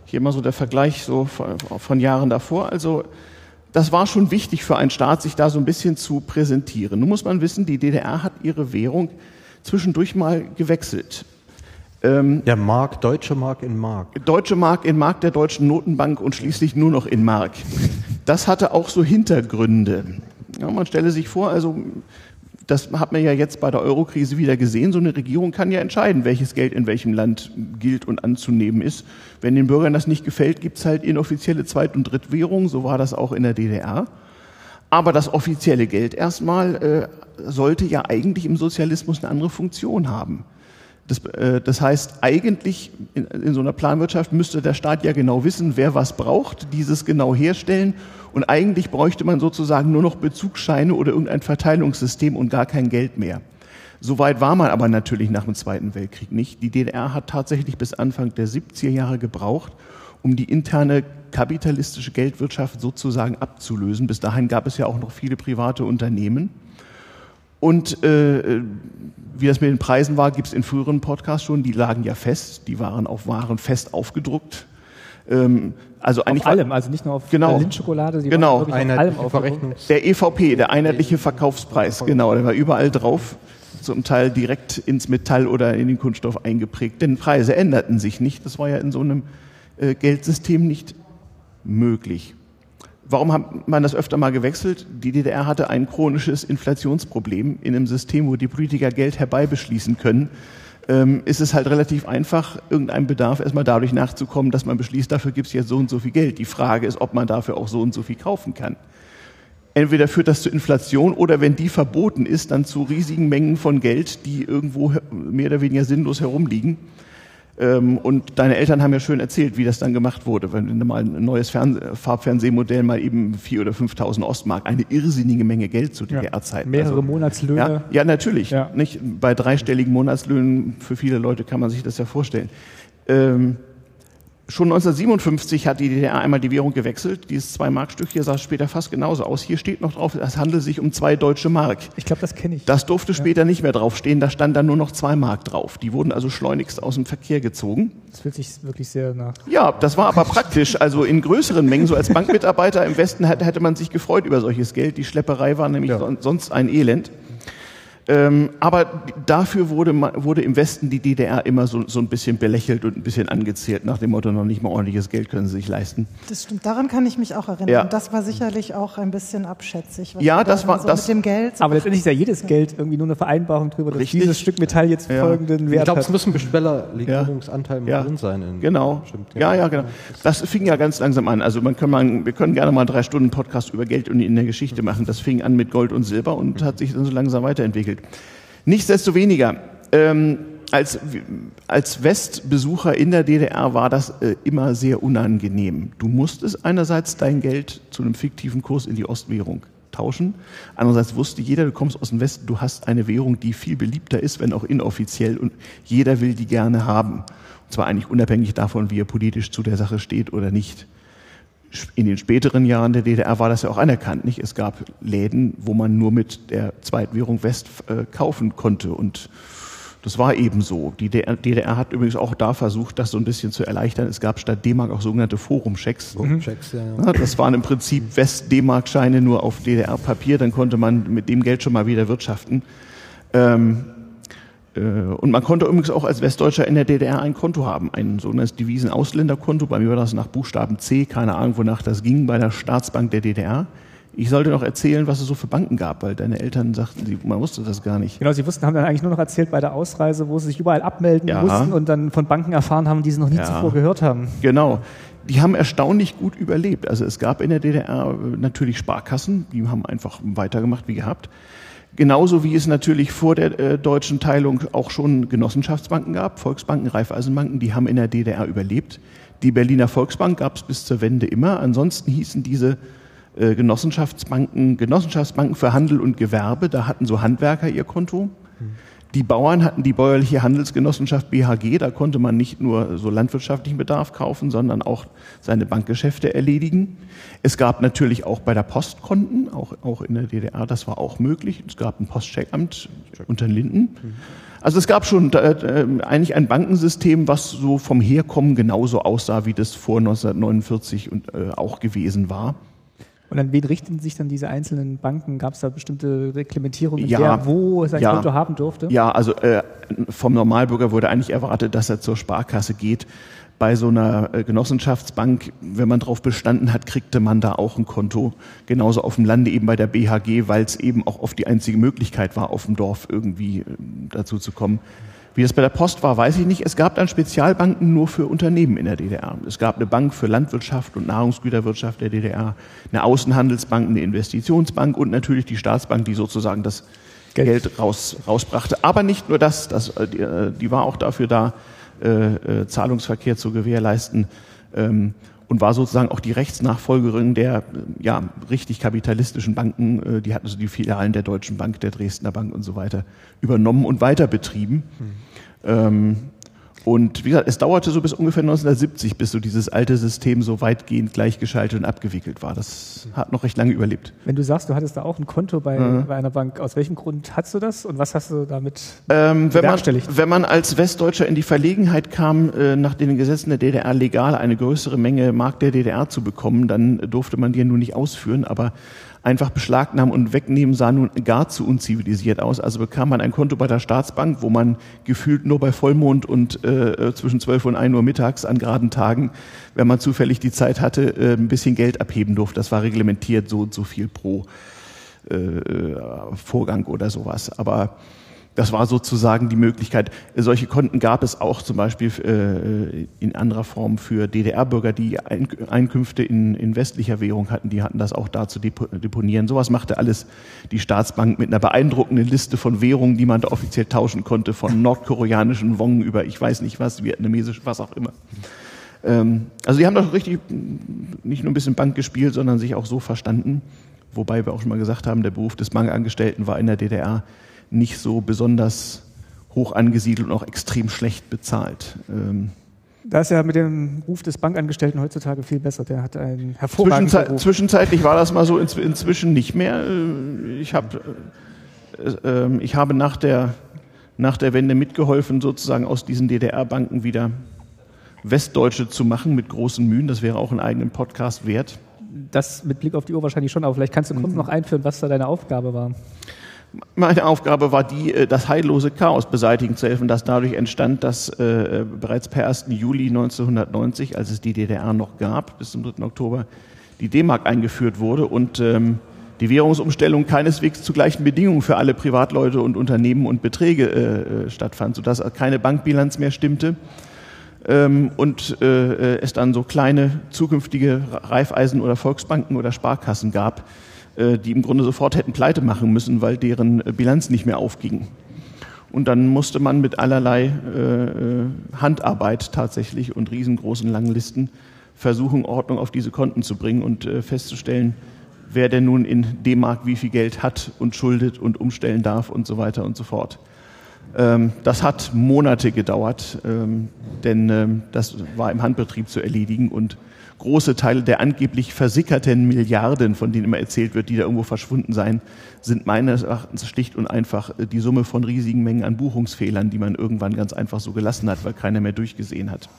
Hier mal so der Vergleich so von, von Jahren davor. Also das war schon wichtig für einen Staat, sich da so ein bisschen zu präsentieren. Nun muss man wissen, die DDR hat ihre Währung zwischendurch mal gewechselt. Ähm, der Mark, deutsche Mark in Mark. Deutsche Mark in Mark der Deutschen Notenbank und schließlich nur noch in Mark. Das hatte auch so Hintergründe. Ja, man stelle sich vor, also das hat man ja jetzt bei der Eurokrise wieder gesehen. So eine Regierung kann ja entscheiden, welches Geld in welchem Land gilt und anzunehmen ist. Wenn den Bürgern das nicht gefällt, gibt es halt inoffizielle Zweit- und Drittwährung. So war das auch in der DDR. Aber das offizielle Geld erstmal äh, sollte ja eigentlich im Sozialismus eine andere Funktion haben. Das, äh, das heißt, eigentlich in, in so einer Planwirtschaft müsste der Staat ja genau wissen, wer was braucht, dieses genau herstellen und eigentlich bräuchte man sozusagen nur noch Bezugsscheine oder irgendein Verteilungssystem und gar kein Geld mehr. Soweit war man aber natürlich nach dem Zweiten Weltkrieg nicht. Die DDR hat tatsächlich bis Anfang der 70er Jahre gebraucht, um die interne kapitalistische Geldwirtschaft sozusagen abzulösen. Bis dahin gab es ja auch noch viele private Unternehmen. Und äh, wie das mit den Preisen war, gibt es in früheren Podcasts schon, die lagen ja fest, die waren auf Waren fest aufgedruckt. Ähm, also eigentlich auf allem, also nicht nur auf genau, Lindschokolade, sie genau, auf allem aufgedruckt. Der EVP, der einheitliche Verkaufspreis, genau, der war überall drauf, zum Teil direkt ins Metall oder in den Kunststoff eingeprägt. Denn Preise änderten sich nicht, das war ja in so einem äh, Geldsystem nicht möglich. Warum hat man das öfter mal gewechselt? Die DDR hatte ein chronisches Inflationsproblem in einem System, wo die Politiker Geld herbeibeschließen können, ähm, ist es halt relativ einfach, irgendeinem Bedarf erstmal dadurch nachzukommen, dass man beschließt, dafür gibt es jetzt so und so viel Geld. Die Frage ist, ob man dafür auch so und so viel kaufen kann. Entweder führt das zu Inflation oder wenn die verboten ist, dann zu riesigen Mengen von Geld, die irgendwo mehr oder weniger sinnlos herumliegen. Ähm, und deine Eltern haben ja schön erzählt, wie das dann gemacht wurde. Wenn du mal ein neues Fern Farbfernsehmodell mal eben 4.000 oder 5.000 Ostmark, eine irrsinnige Menge Geld zu DDR-Zeiten. Ja, mehrere also, Monatslöhne. Ja, ja natürlich. Ja. Nicht? Bei dreistelligen Monatslöhnen, für viele Leute kann man sich das ja vorstellen. Ähm, Schon 1957 hat die DDR einmal die Währung gewechselt. Dieses Zwei-Mark-Stück hier sah später fast genauso aus. Hier steht noch drauf, es handelt sich um zwei deutsche Mark. Ich glaube, das kenne ich. Das durfte ja. später nicht mehr draufstehen. Da stand dann nur noch zwei Mark drauf. Die wurden also schleunigst aus dem Verkehr gezogen. Das fühlt sich wirklich sehr nach. Ja, das war aber praktisch. Also in größeren Mengen, so als Bankmitarbeiter im Westen hätte man sich gefreut über solches Geld. Die Schlepperei war nämlich ja. sonst ein Elend. Ähm, aber dafür wurde, wurde im Westen die DDR immer so, so ein bisschen belächelt und ein bisschen angezählt, nach dem Motto, noch nicht mal ordentliches Geld können sie sich leisten. Das stimmt, daran kann ich mich auch erinnern. Ja. Das war sicherlich auch ein bisschen abschätzig. ja, das war so das. Mit dem Geld. So aber letztendlich ist ja jedes Geld irgendwie nur eine Vereinbarung darüber, dass Richtig. dieses Stück Metall jetzt ja. folgenden Wert Ich glaube, es muss ein Bestellerlegierungsanteil ja. drin sein. genau. Stimmt, ja. ja, genau. Das fing ja ganz langsam an. Also man kann mal, wir können gerne mal drei Stunden Podcast über Geld und in der Geschichte machen. Das fing an mit Gold und Silber und hat sich dann so langsam weiterentwickelt. Nichtsdestoweniger, ähm, als, als Westbesucher in der DDR war das äh, immer sehr unangenehm. Du musstest einerseits dein Geld zu einem fiktiven Kurs in die Ostwährung tauschen. Andererseits wusste jeder, du kommst aus dem Westen, du hast eine Währung, die viel beliebter ist, wenn auch inoffiziell, und jeder will die gerne haben. Und zwar eigentlich unabhängig davon, wie er politisch zu der Sache steht oder nicht in den späteren Jahren der DDR war das ja auch anerkannt. Nicht? Es gab Läden, wo man nur mit der Zweitwährung West äh, kaufen konnte und das war eben so. Die DDR hat übrigens auch da versucht, das so ein bisschen zu erleichtern. Es gab statt D-Mark auch sogenannte Forumchecks. Forumchecks ja, ja. Das waren im Prinzip West-D-Mark-Scheine nur auf DDR-Papier. Dann konnte man mit dem Geld schon mal wieder wirtschaften. Ähm, äh, und man konnte übrigens auch als Westdeutscher in der DDR ein Konto haben, ein sogenanntes Devisen-Ausländerkonto. Bei mir war das nach Buchstaben C, keine Ahnung, wonach das ging, bei der Staatsbank der DDR. Ich sollte noch erzählen, was es so für Banken gab, weil deine Eltern sagten, man wusste das gar nicht. Genau, sie wussten, haben dann eigentlich nur noch erzählt bei der Ausreise, wo sie sich überall abmelden ja. mussten und dann von Banken erfahren haben, die sie noch nie ja. zuvor gehört haben. Genau. Die haben erstaunlich gut überlebt. Also es gab in der DDR natürlich Sparkassen, die haben einfach weitergemacht wie gehabt. Genauso wie es natürlich vor der äh, deutschen Teilung auch schon Genossenschaftsbanken gab, Volksbanken, Raiffeisenbanken, die haben in der DDR überlebt. Die Berliner Volksbank gab es bis zur Wende immer. Ansonsten hießen diese äh, Genossenschaftsbanken Genossenschaftsbanken für Handel und Gewerbe. Da hatten so Handwerker ihr Konto. Die Bauern hatten die bäuerliche Handelsgenossenschaft BHG, da konnte man nicht nur so landwirtschaftlichen Bedarf kaufen, sondern auch seine Bankgeschäfte erledigen. Es gab natürlich auch bei der Post Konten, auch, auch in der DDR, das war auch möglich. Es gab ein Postcheckamt unter den Linden. Also es gab schon äh, äh, eigentlich ein Bankensystem, was so vom Herkommen genauso aussah, wie das vor 1949 und, äh, auch gewesen war. Und an wen richten sich dann diese einzelnen Banken? Gab es da bestimmte Reglementierungen, ja, wer wo sein ja, Konto haben durfte? Ja, also äh, vom Normalbürger wurde eigentlich erwartet, dass er zur Sparkasse geht. Bei so einer äh, Genossenschaftsbank, wenn man darauf bestanden hat, kriegte man da auch ein Konto. Genauso auf dem Lande eben bei der BHG, weil es eben auch oft die einzige Möglichkeit war, auf dem Dorf irgendwie äh, dazu zu kommen. Wie das bei der Post war, weiß ich nicht. Es gab dann Spezialbanken nur für Unternehmen in der DDR. Es gab eine Bank für Landwirtschaft und Nahrungsgüterwirtschaft der DDR, eine Außenhandelsbank, eine Investitionsbank und natürlich die Staatsbank, die sozusagen das Geld, Geld raus, rausbrachte. Aber nicht nur das, das äh, die, äh, die war auch dafür da, äh, äh, Zahlungsverkehr zu gewährleisten. Ähm, und war sozusagen auch die Rechtsnachfolgerin der ja, richtig kapitalistischen Banken. Äh, die hatten also die Filialen der Deutschen Bank, der Dresdner Bank und so weiter übernommen und weiter betrieben. Mhm. Ähm, und wie gesagt, es dauerte so bis ungefähr 1970, bis so dieses alte System so weitgehend gleichgeschaltet und abgewickelt war. Das hat noch recht lange überlebt. Wenn du sagst, du hattest da auch ein Konto bei, mhm. bei einer Bank, aus welchem Grund hast du das und was hast du damit ähm, wenn, man, wenn man als Westdeutscher in die Verlegenheit kam, äh, nach den Gesetzen der DDR legal eine größere Menge Mark der DDR zu bekommen, dann durfte man die ja nun nicht ausführen, aber einfach beschlagnahmen und wegnehmen sah nun gar zu unzivilisiert aus. Also bekam man ein Konto bei der Staatsbank, wo man gefühlt nur bei Vollmond und äh, zwischen 12 und 1 Uhr mittags an geraden Tagen, wenn man zufällig die Zeit hatte, äh, ein bisschen Geld abheben durfte. Das war reglementiert so und so viel pro äh, Vorgang oder sowas. Aber das war sozusagen die Möglichkeit. Solche Konten gab es auch zum Beispiel äh, in anderer Form für DDR-Bürger, die Einkünfte in, in westlicher Währung hatten. Die hatten das auch da zu deponieren. Sowas machte alles die Staatsbank mit einer beeindruckenden Liste von Währungen, die man da offiziell tauschen konnte, von nordkoreanischen Wong über ich weiß nicht was, vietnamesisch, was auch immer. Ähm, also die haben doch richtig nicht nur ein bisschen Bank gespielt, sondern sich auch so verstanden. Wobei wir auch schon mal gesagt haben, der Beruf des Bankangestellten war in der DDR nicht so besonders hoch angesiedelt und auch extrem schlecht bezahlt. Ähm da ist ja mit dem Ruf des Bankangestellten heutzutage viel besser. Der hat einen hervorragenden Zwischenzei Beruf. Zwischenzeitlich war das mal so, inzwischen nicht mehr. Äh, ich, hab, äh, ähm, ich habe nach der, nach der Wende mitgeholfen, sozusagen aus diesen DDR-Banken wieder Westdeutsche zu machen mit großen Mühen. Das wäre auch einen eigenen Podcast wert. Das mit Blick auf die Uhr wahrscheinlich schon, aber vielleicht kannst du kurz mhm. noch einführen, was da deine Aufgabe war. Meine Aufgabe war die, äh, das heillose Chaos beseitigen zu helfen, das dadurch entstand, dass äh, bereits per 1. Juli 1990, als es die DDR noch gab, bis zum 3. Oktober, die D-Mark eingeführt wurde und ähm, die Währungsumstellung keineswegs zu gleichen Bedingungen für alle Privatleute und Unternehmen und Beträge äh, stattfand, sodass keine Bankbilanz mehr stimmte ähm, und es dann so kleine zukünftige Raiffeisen- oder Volksbanken oder Sparkassen gab, die im Grunde sofort hätten pleite machen müssen, weil deren äh, Bilanz nicht mehr aufging. Und dann musste man mit allerlei äh, Handarbeit tatsächlich und riesengroßen langen Listen versuchen, Ordnung auf diese Konten zu bringen und äh, festzustellen, wer denn nun in D-Mark wie viel Geld hat und schuldet und umstellen darf und so weiter und so fort. Ähm, das hat Monate gedauert, ähm, denn ähm, das war im Handbetrieb zu erledigen und große Teile der angeblich versickerten Milliarden, von denen immer erzählt wird, die da irgendwo verschwunden seien, sind meines Erachtens schlicht und einfach äh, die Summe von riesigen Mengen an Buchungsfehlern, die man irgendwann ganz einfach so gelassen hat, weil keiner mehr durchgesehen hat.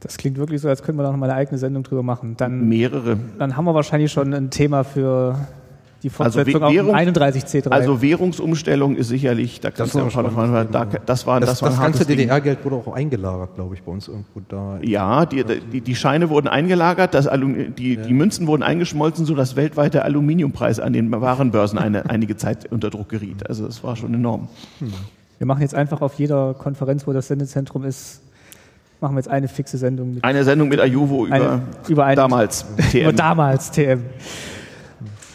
Das klingt wirklich so, als könnten wir da noch mal eine eigene Sendung drüber machen. Dann, Mehrere. Dann haben wir wahrscheinlich schon ein Thema für die also Fortsetzung also Währung, 31C3. Also Währungsumstellung ist sicherlich, da kannst das du ja da, das war das, das, war das ganze DDR-Geld wurde auch eingelagert, glaube ich, bei uns irgendwo da. Ja, die, die, die Scheine wurden eingelagert, das Alum, die, ja. die Münzen wurden eingeschmolzen, so dass weltweit der Aluminiumpreis an den Warenbörsen eine, einige Zeit unter Druck geriet. Also das war schon enorm. Hm. Wir machen jetzt einfach auf jeder Konferenz, wo das Sendezentrum ist, machen wir jetzt eine fixe Sendung. Mit eine Sendung mit Ayuvo über, eine, über eine, damals TM. über damals TM.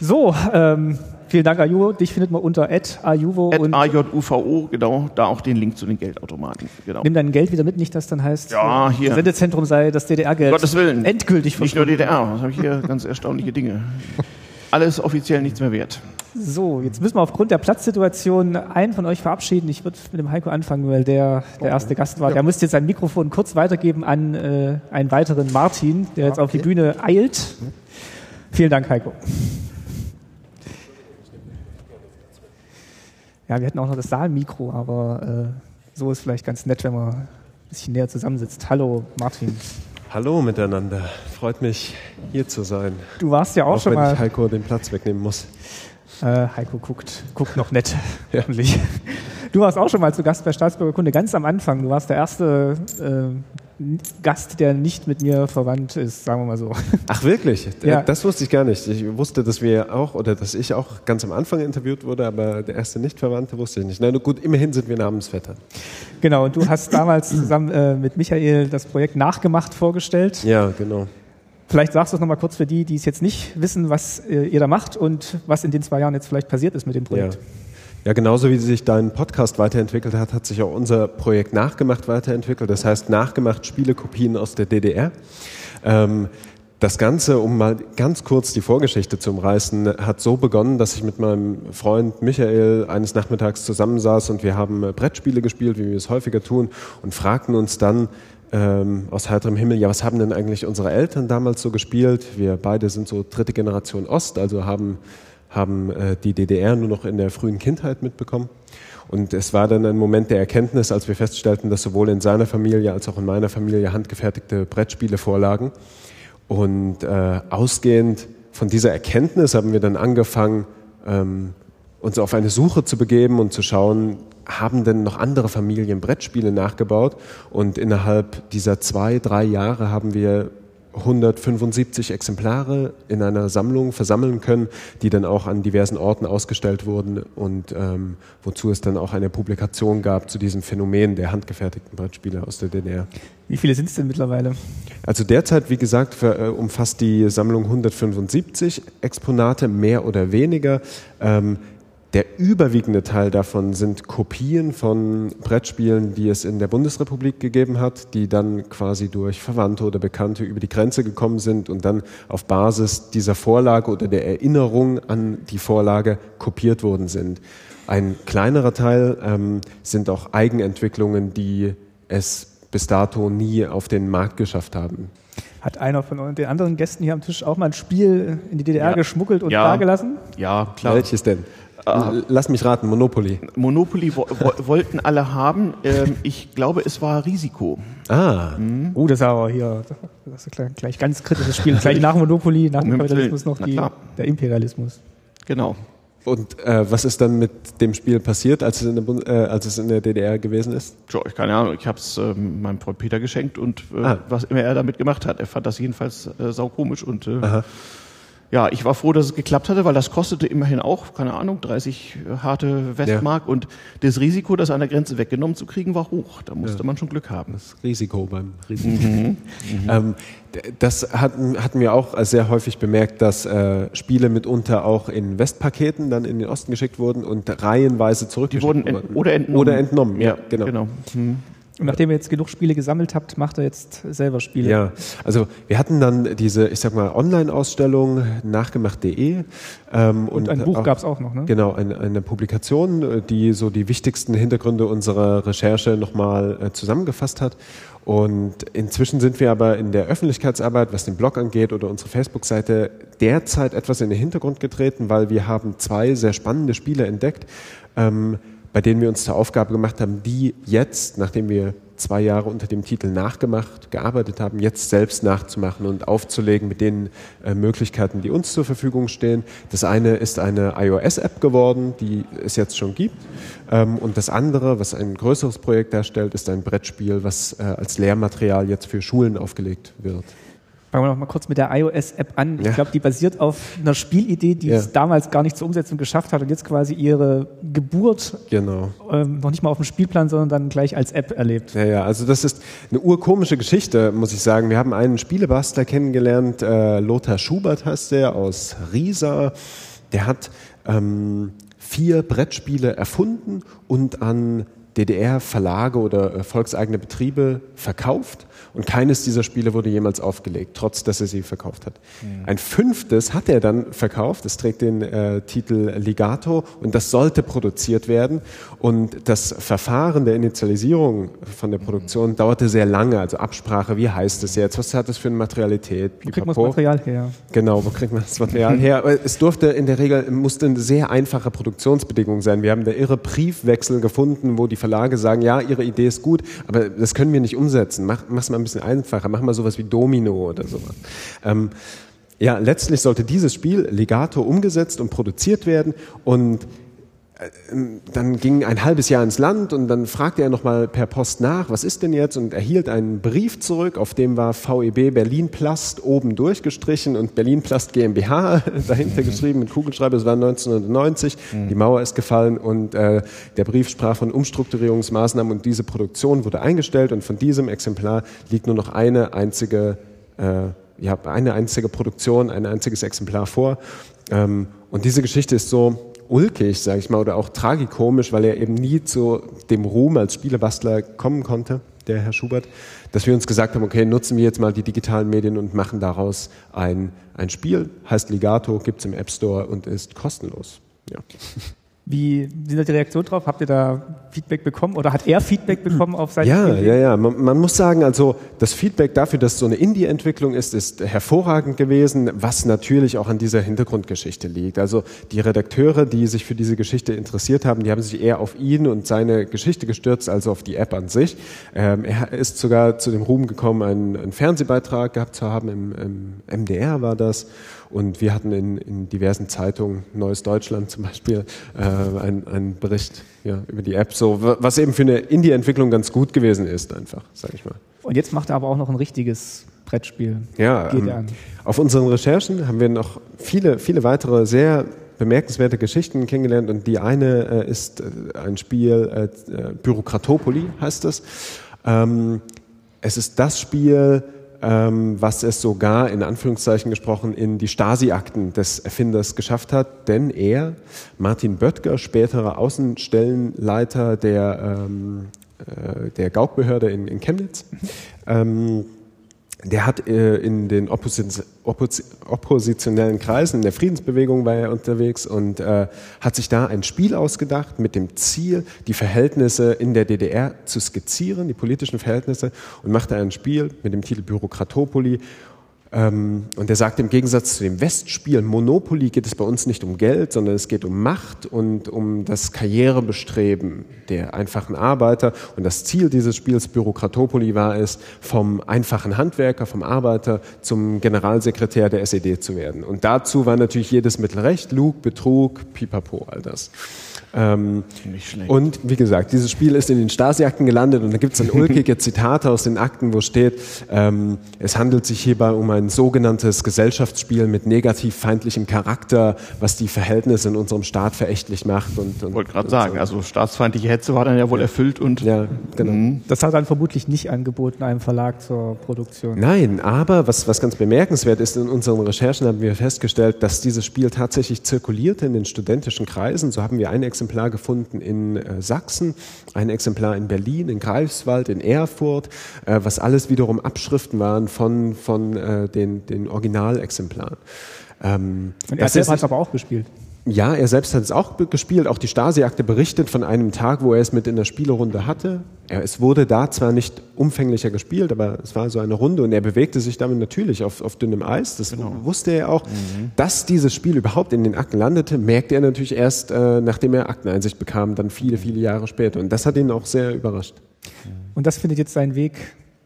So, ähm, vielen Dank, Ajuvo. Dich findet man unter ajuvo und AJUVO, genau, da auch den Link zu den Geldautomaten. Genau. Nimm dein Geld wieder mit, nicht dass dann heißt, ja, hier. Sendezentrum sei das DDR-Geld. Gottes Willen. Endgültig Nicht nur DDR, das habe ich hier ganz erstaunliche Dinge. Alles offiziell nichts mehr wert. So, jetzt müssen wir aufgrund der Platzsituation einen von euch verabschieden. Ich würde mit dem Heiko anfangen, weil der der erste Gast war. Der müsste jetzt sein Mikrofon kurz weitergeben an äh, einen weiteren Martin, der jetzt okay. auf die Bühne eilt. Vielen Dank, Heiko. Ja, wir hätten auch noch das Saalmikro, aber äh, so ist vielleicht ganz nett, wenn man ein bisschen näher zusammensitzt. Hallo, Martin. Hallo miteinander. Freut mich, hier zu sein. Du warst ja auch, auch schon wenn mal. Wenn ich Heiko den Platz wegnehmen muss. Äh, Heiko guckt, guckt noch nett, hoffentlich. Du warst auch schon mal zu Gast bei Staatsbürgerkunde ganz am Anfang. Du warst der erste äh, Gast, der nicht mit mir verwandt ist, sagen wir mal so. Ach wirklich? Ja. Das wusste ich gar nicht. Ich wusste, dass wir auch oder dass ich auch ganz am Anfang interviewt wurde, aber der erste Nicht-Verwandte wusste ich nicht. Na gut, immerhin sind wir Namensvetter. Genau, und du hast damals zusammen äh, mit Michael das Projekt Nachgemacht vorgestellt. Ja, genau. Vielleicht sagst du es nochmal kurz für die, die es jetzt nicht wissen, was äh, ihr da macht und was in den zwei Jahren jetzt vielleicht passiert ist mit dem Projekt. Ja. Ja, genauso wie sich dein Podcast weiterentwickelt hat, hat sich auch unser Projekt Nachgemacht weiterentwickelt. Das heißt, Nachgemacht Spielekopien aus der DDR. Ähm, das Ganze, um mal ganz kurz die Vorgeschichte zu umreißen, hat so begonnen, dass ich mit meinem Freund Michael eines Nachmittags zusammensaß und wir haben Brettspiele gespielt, wie wir es häufiger tun, und fragten uns dann ähm, aus heiterem Himmel, ja, was haben denn eigentlich unsere Eltern damals so gespielt? Wir beide sind so dritte Generation Ost, also haben haben äh, die DDR nur noch in der frühen Kindheit mitbekommen. Und es war dann ein Moment der Erkenntnis, als wir feststellten, dass sowohl in seiner Familie als auch in meiner Familie handgefertigte Brettspiele vorlagen. Und äh, ausgehend von dieser Erkenntnis haben wir dann angefangen, ähm, uns auf eine Suche zu begeben und zu schauen, haben denn noch andere Familien Brettspiele nachgebaut? Und innerhalb dieser zwei, drei Jahre haben wir 175 Exemplare in einer Sammlung versammeln können, die dann auch an diversen Orten ausgestellt wurden und ähm, wozu es dann auch eine Publikation gab zu diesem Phänomen der handgefertigten Brettspiele aus der DDR. Wie viele sind es denn mittlerweile? Also derzeit, wie gesagt, für, äh, umfasst die Sammlung 175 Exponate, mehr oder weniger. Ähm, der überwiegende Teil davon sind Kopien von Brettspielen, die es in der Bundesrepublik gegeben hat, die dann quasi durch Verwandte oder Bekannte über die Grenze gekommen sind und dann auf Basis dieser Vorlage oder der Erinnerung an die Vorlage kopiert worden sind. Ein kleinerer Teil ähm, sind auch Eigenentwicklungen, die es bis dato nie auf den Markt geschafft haben. Hat einer von den anderen Gästen hier am Tisch auch mal ein Spiel in die DDR ja. geschmuggelt und ja. dagelassen? Ja, klar. Welches denn? Äh, Lass mich raten, Monopoly. Monopoly wo, wo, wollten alle haben. Ähm, ich glaube, es war Risiko. Ah. Mhm. Oh, das ist aber hier das ist gleich, gleich ganz kritisches Spiel. gleich nach Monopoly, nach dem Kapitalismus noch die, der Imperialismus. Genau. Und äh, was ist dann mit dem Spiel passiert, als es in der, äh, als es in der DDR gewesen ist? Tja, ich keine Ahnung. Ich habe es äh, meinem Freund Peter geschenkt und äh, ah. was immer er damit gemacht hat, er fand das jedenfalls äh, saukomisch und äh, Aha ja, ich war froh, dass es geklappt hatte, weil das kostete immerhin auch, keine Ahnung, 30 harte Westmark ja. und das Risiko, das an der Grenze weggenommen zu kriegen, war hoch. Da musste ja. man schon Glück haben. Das Risiko beim Risiko. Mhm. Mhm. Ähm, das hatten, hatten wir auch sehr häufig bemerkt, dass äh, Spiele mitunter auch in Westpaketen dann in den Osten geschickt wurden und reihenweise zurückgeschickt wurden. Ent oder entnommen. Oder entnommen, ja, genau. genau. Mhm. Und nachdem ihr jetzt genug Spiele gesammelt habt, macht er jetzt selber Spiele. Ja, also wir hatten dann diese, ich sag mal, Online-Ausstellung nachgemacht.de. Ähm, und, und, ein Buch gab es auch noch, ne? Genau, eine, eine, Publikation, die so die wichtigsten Hintergründe unserer Recherche nochmal äh, zusammengefasst hat. Und inzwischen sind wir aber in der Öffentlichkeitsarbeit, was den Blog angeht oder unsere Facebook-Seite, derzeit etwas in den Hintergrund getreten, weil wir haben zwei sehr spannende Spiele entdeckt. Ähm, bei denen wir uns zur Aufgabe gemacht haben, die jetzt, nachdem wir zwei Jahre unter dem Titel nachgemacht, gearbeitet haben, jetzt selbst nachzumachen und aufzulegen mit den äh, Möglichkeiten, die uns zur Verfügung stehen. Das eine ist eine iOS-App geworden, die es jetzt schon gibt. Ähm, und das andere, was ein größeres Projekt darstellt, ist ein Brettspiel, was äh, als Lehrmaterial jetzt für Schulen aufgelegt wird. Fangen wir noch mal kurz mit der iOS-App an. Ja. Ich glaube, die basiert auf einer Spielidee, die ja. es damals gar nicht zur Umsetzung geschafft hat und jetzt quasi ihre Geburt genau. ähm, noch nicht mal auf dem Spielplan, sondern dann gleich als App erlebt. Ja, ja, also das ist eine urkomische Geschichte, muss ich sagen. Wir haben einen Spielebastler kennengelernt, äh, Lothar Schubert heißt der, aus Riesa. Der hat ähm, vier Brettspiele erfunden und an DDR-Verlage oder äh, volkseigene Betriebe verkauft und keines dieser Spiele wurde jemals aufgelegt, trotz dass er sie verkauft hat. Mhm. Ein fünftes hat er dann verkauft, das trägt den äh, Titel Ligato und das sollte produziert werden. Und das Verfahren der Initialisierung von der Produktion mhm. dauerte sehr lange, also Absprache, wie heißt es jetzt, was hat das für eine Materialität? Wo kriegt man das Material her? Genau, wo kriegt man das Material her? Es durfte in der Regel, musste eine sehr einfache Produktionsbedingung sein. Wir haben da irre Briefwechsel gefunden, wo die Verlage sagen, ja, ihre Idee ist gut, aber das können wir nicht umsetzen. Mach, mach's mal ein bisschen einfacher, mach mal sowas wie Domino oder sowas. Ähm, ja, letztlich sollte dieses Spiel legato umgesetzt und produziert werden und dann ging ein halbes Jahr ins Land und dann fragte er nochmal per Post nach, was ist denn jetzt? Und erhielt einen Brief zurück, auf dem war VEB Berlin Plast oben durchgestrichen und Berlin Plast GmbH dahinter geschrieben mit Kugelschreiber. Es war 1990, mhm. die Mauer ist gefallen und äh, der Brief sprach von Umstrukturierungsmaßnahmen und diese Produktion wurde eingestellt und von diesem Exemplar liegt nur noch eine einzige, äh, ja, eine einzige Produktion, ein einziges Exemplar vor. Ähm, und diese Geschichte ist so ulkig, sage ich mal, oder auch tragikomisch, weil er eben nie zu dem Ruhm als Spielebastler kommen konnte, der Herr Schubert, dass wir uns gesagt haben, okay, nutzen wir jetzt mal die digitalen Medien und machen daraus ein, ein Spiel, heißt Ligato, gibt's im App Store und ist kostenlos. Ja. Wie sind die Reaktionen drauf? Habt ihr da Feedback bekommen oder hat er Feedback bekommen auf seine Ja, Idee? ja, ja. Man, man, muss sagen, also das Feedback dafür, dass so eine Indie-Entwicklung ist, ist hervorragend gewesen, was natürlich auch an dieser Hintergrundgeschichte liegt. Also die Redakteure, die sich für diese Geschichte interessiert haben, die haben sich eher auf ihn und seine Geschichte gestürzt, als auf die App an sich. Ähm, er ist sogar zu dem Ruhm gekommen, einen, einen Fernsehbeitrag gehabt zu haben, im, im MDR war das. Und wir hatten in, in diversen Zeitungen, Neues Deutschland zum Beispiel, äh, einen, einen Bericht ja, über die App, so was eben für eine Indie-Entwicklung ganz gut gewesen ist, einfach, sage ich mal. Und jetzt macht er aber auch noch ein richtiges Brettspiel. Ja, ähm, auf unseren Recherchen haben wir noch viele, viele weitere sehr bemerkenswerte Geschichten kennengelernt und die eine äh, ist äh, ein Spiel, äh, äh Bürokratopoli heißt es. Ähm, es ist das Spiel, ähm, was es sogar in Anführungszeichen gesprochen in die Stasi-Akten des Erfinders geschafft hat, denn er, Martin Böttger, späterer Außenstellenleiter der, ähm, äh, der Gaukbehörde in, in Chemnitz, ähm, der hat äh, in den Oppos Oppos oppositionellen Kreisen, in der Friedensbewegung war er unterwegs und äh, hat sich da ein Spiel ausgedacht mit dem Ziel, die Verhältnisse in der DDR zu skizzieren, die politischen Verhältnisse und machte ein Spiel mit dem Titel Bürokratopoli und er sagt, im Gegensatz zu dem Westspiel Monopoly geht es bei uns nicht um Geld, sondern es geht um Macht und um das Karrierebestreben der einfachen Arbeiter. Und das Ziel dieses Spiels Bürokratopoli war es, vom einfachen Handwerker, vom Arbeiter zum Generalsekretär der SED zu werden. Und dazu war natürlich jedes Mittel recht, Lug, Betrug, Pipapo, all das. Ähm, Nicht schlecht. Und wie gesagt, dieses Spiel ist in den Stasi-Akten gelandet und da gibt es dann ulkige Zitate aus den Akten, wo steht, ähm, es handelt sich hierbei um ein sogenanntes Gesellschaftsspiel mit negativ feindlichem Charakter, was die Verhältnisse in unserem Staat verächtlich macht. Und, und wollte gerade sagen, so. also staatsfeindliche Hetze war dann ja wohl ja. erfüllt und ja, genau. Mhm. Das hat dann vermutlich nicht angeboten einem Verlag zur Produktion. Nein, aber was, was ganz bemerkenswert ist, in unseren Recherchen haben wir festgestellt, dass dieses Spiel tatsächlich zirkulierte in den studentischen Kreisen. So haben wir eine Exemplar gefunden in äh, Sachsen, ein Exemplar in Berlin, in Greifswald, in Erfurt, äh, was alles wiederum Abschriften waren von, von äh, den, den Originalexemplaren. Ähm, Und selber hat es aber auch gespielt. Ja, er selbst hat es auch gespielt. Auch die Stasi-Akte berichtet von einem Tag, wo er es mit in der Spielerunde hatte. Er, es wurde da zwar nicht umfänglicher gespielt, aber es war so eine Runde und er bewegte sich damit natürlich auf, auf dünnem Eis. Das genau. wusste er auch. Mhm. Dass dieses Spiel überhaupt in den Akten landete, merkte er natürlich erst, äh, nachdem er Akteneinsicht bekam, dann viele, viele Jahre später. Und das hat ihn auch sehr überrascht. Und das findet jetzt seinen Weg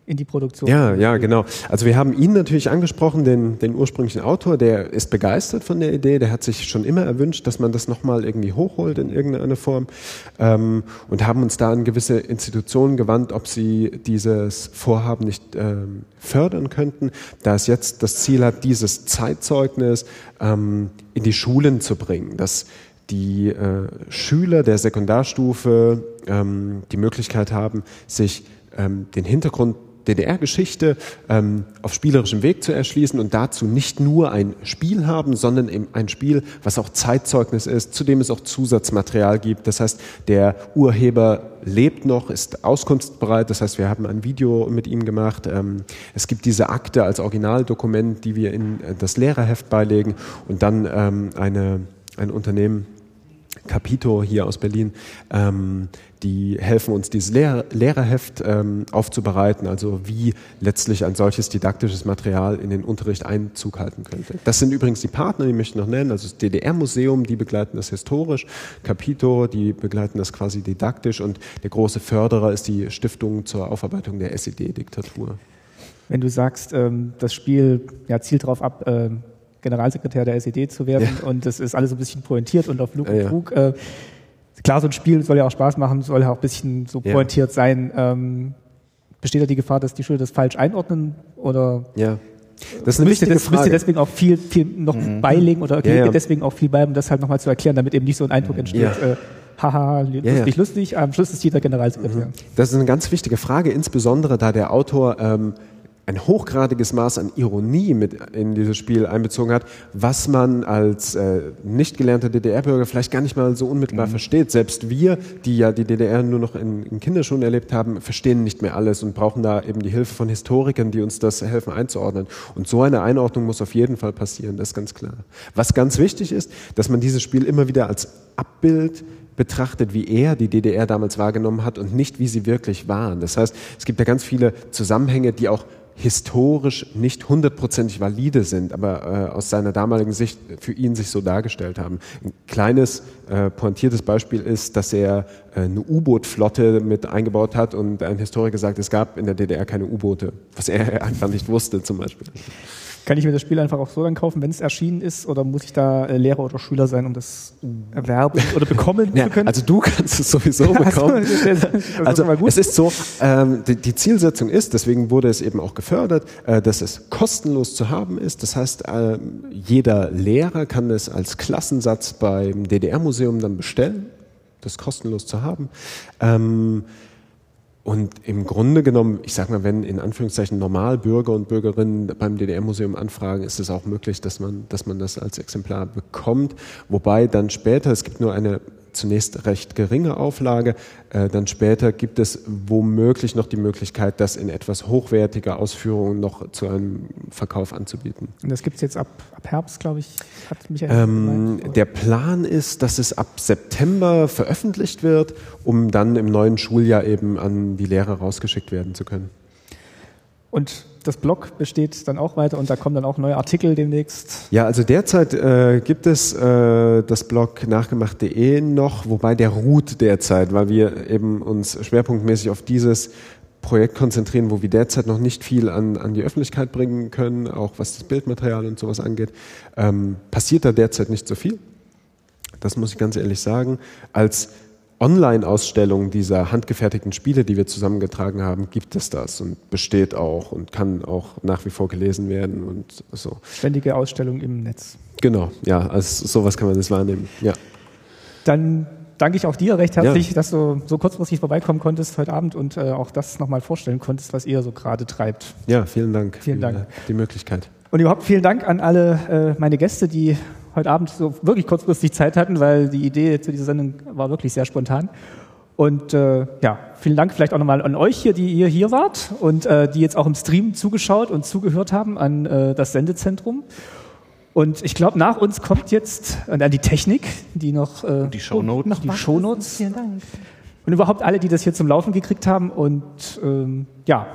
in die Produktion. Ja, ja, genau. Also wir haben ihn natürlich angesprochen, den, den ursprünglichen Autor, der ist begeistert von der Idee, der hat sich schon immer erwünscht, dass man das nochmal irgendwie hochholt in irgendeiner Form ähm, und haben uns da an gewisse Institutionen gewandt, ob sie dieses Vorhaben nicht ähm, fördern könnten, da es jetzt das Ziel hat, dieses Zeitzeugnis ähm, in die Schulen zu bringen, dass die äh, Schüler der Sekundarstufe ähm, die Möglichkeit haben, sich ähm, den Hintergrund DDR-Geschichte ähm, auf spielerischem Weg zu erschließen und dazu nicht nur ein Spiel haben, sondern eben ein Spiel, was auch Zeitzeugnis ist, zu dem es auch Zusatzmaterial gibt. Das heißt, der Urheber lebt noch, ist auskunftsbereit. Das heißt, wir haben ein Video mit ihm gemacht. Ähm, es gibt diese Akte als Originaldokument, die wir in das Lehrerheft beilegen und dann ähm, eine, ein Unternehmen, Capito hier aus Berlin, ähm, die helfen uns, dieses Lehr Lehrerheft ähm, aufzubereiten, also wie letztlich ein solches didaktisches Material in den Unterricht Einzug halten könnte. Das sind übrigens die Partner, die möchte ich noch nennen, also das DDR-Museum, die begleiten das historisch, Capito, die begleiten das quasi didaktisch und der große Förderer ist die Stiftung zur Aufarbeitung der SED-Diktatur. Wenn du sagst, ähm, das Spiel ja, zielt darauf ab, äh, Generalsekretär der SED zu werden ja. und es ist alles so ein bisschen pointiert und auf Lug und Trug. Äh, klar, so ein Spiel soll ja auch Spaß machen, soll ja auch ein bisschen so ja. pointiert sein. Ähm, besteht da die Gefahr, dass die Schüler das falsch einordnen oder? Ja. Das ist eine müsst, ihr das, müsst ihr deswegen auch viel, viel noch mhm. beilegen oder okay, ja, ja. deswegen auch viel bei, um das halt nochmal zu erklären, damit eben nicht so ein Eindruck entsteht. Ja. Äh, haha, lustig, lustig, am Schluss ist jeder Generalsekretär. Mhm. Das ist eine ganz wichtige Frage, insbesondere da der Autor ähm, ein hochgradiges Maß an Ironie mit in dieses Spiel einbezogen hat, was man als äh, nicht gelernter DDR-Bürger vielleicht gar nicht mal so unmittelbar mhm. versteht. Selbst wir, die ja die DDR nur noch in, in Kinderschuhen erlebt haben, verstehen nicht mehr alles und brauchen da eben die Hilfe von Historikern, die uns das helfen einzuordnen. Und so eine Einordnung muss auf jeden Fall passieren, das ist ganz klar. Was ganz wichtig ist, dass man dieses Spiel immer wieder als Abbild betrachtet, wie er die DDR damals wahrgenommen hat und nicht, wie sie wirklich waren. Das heißt, es gibt ja ganz viele Zusammenhänge, die auch historisch nicht hundertprozentig valide sind, aber äh, aus seiner damaligen Sicht für ihn sich so dargestellt haben. Ein kleines äh, pointiertes Beispiel ist, dass er äh, eine U-Boot-Flotte mit eingebaut hat und ein Historiker sagt, es gab in der DDR keine U-Boote, was er einfach nicht wusste zum Beispiel. Kann ich mir das Spiel einfach auch so dann kaufen, wenn es erschienen ist, oder muss ich da äh, Lehrer oder Schüler sein, um das erwerben oder bekommen Ja, zu können? also du kannst es sowieso bekommen. Also es ist so, ähm, die, die Zielsetzung ist, deswegen wurde es eben auch gefördert, äh, dass es kostenlos zu haben ist. Das heißt, ähm, jeder Lehrer kann es als Klassensatz beim DDR-Museum dann bestellen. Das kostenlos zu haben. Ähm, und im Grunde genommen, ich sag mal, wenn in Anführungszeichen Normalbürger und Bürgerinnen beim DDR-Museum anfragen, ist es auch möglich, dass man, dass man das als Exemplar bekommt. Wobei dann später, es gibt nur eine zunächst recht geringe Auflage, äh, dann später gibt es womöglich noch die Möglichkeit, das in etwas hochwertiger Ausführung noch zu einem Verkauf anzubieten. Und das gibt es jetzt ab, ab Herbst, glaube ich, hat Michael Ähm, gemeint, der Plan ist, dass es ab September veröffentlicht wird, um dann im neuen Schuljahr eben an die Lehrer rausgeschickt werden zu können. Und das Blog besteht dann auch weiter und da kommen dann auch neue Artikel demnächst. Ja, also derzeit äh, gibt es äh, das Blog nachgemacht.de noch, wobei der ruht derzeit, weil wir eben uns schwerpunktmäßig auf dieses Projekt konzentrieren, wo wir derzeit noch nicht viel an, an die Öffentlichkeit bringen können, auch was das Bildmaterial und sowas angeht. Ähm, passiert da derzeit nicht so viel. Das muss ich ganz ehrlich sagen. Als Online-Ausstellung dieser handgefertigten Spiele, die wir zusammengetragen haben, gibt es das und besteht auch und kann auch nach wie vor gelesen werden und so. Ständige Ausstellung im Netz. Genau, ja, also sowas kann man das wahrnehmen. Ja. Dann danke ich auch dir recht herzlich, Ja. dass du so kurzfristig vorbeikommen konntest heute Abend und äh, auch das nochmal vorstellen konntest, was ihr so gerade treibt. ja, vielen Dank Vielen für Dank. die Möglichkeit. Und überhaupt vielen Dank an alle äh, meine Gäste, die heute Abend so wirklich kurzfristig Zeit hatten, weil die Idee zu dieser Sendung war wirklich sehr spontan. Und äh, ja, vielen Dank vielleicht auch nochmal an euch hier, die ihr hier wart und äh, die jetzt auch im Stream zugeschaut und zugehört haben an äh, das Sendezentrum. Und ich glaube, nach uns kommt jetzt äh, die Technik, die noch äh, Die Shownotes. noch die. Shownotes Vielen Dank. und überhaupt alle, die das hier zum Laufen gekriegt haben. Und ähm, ja,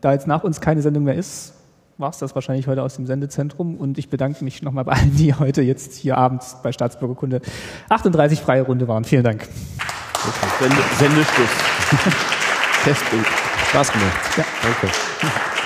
da jetzt nach uns keine Sendung mehr ist, war es das wahrscheinlich heute aus dem Sendezentrum. Und ich bedanke mich nochmal bei allen, die heute jetzt hier abends bei Staatsbürgerkunde 38 freie Runde waren. Vielen Dank. Sende, Sendeschluss. Testbild. Spaß gemacht. Ja. Danke.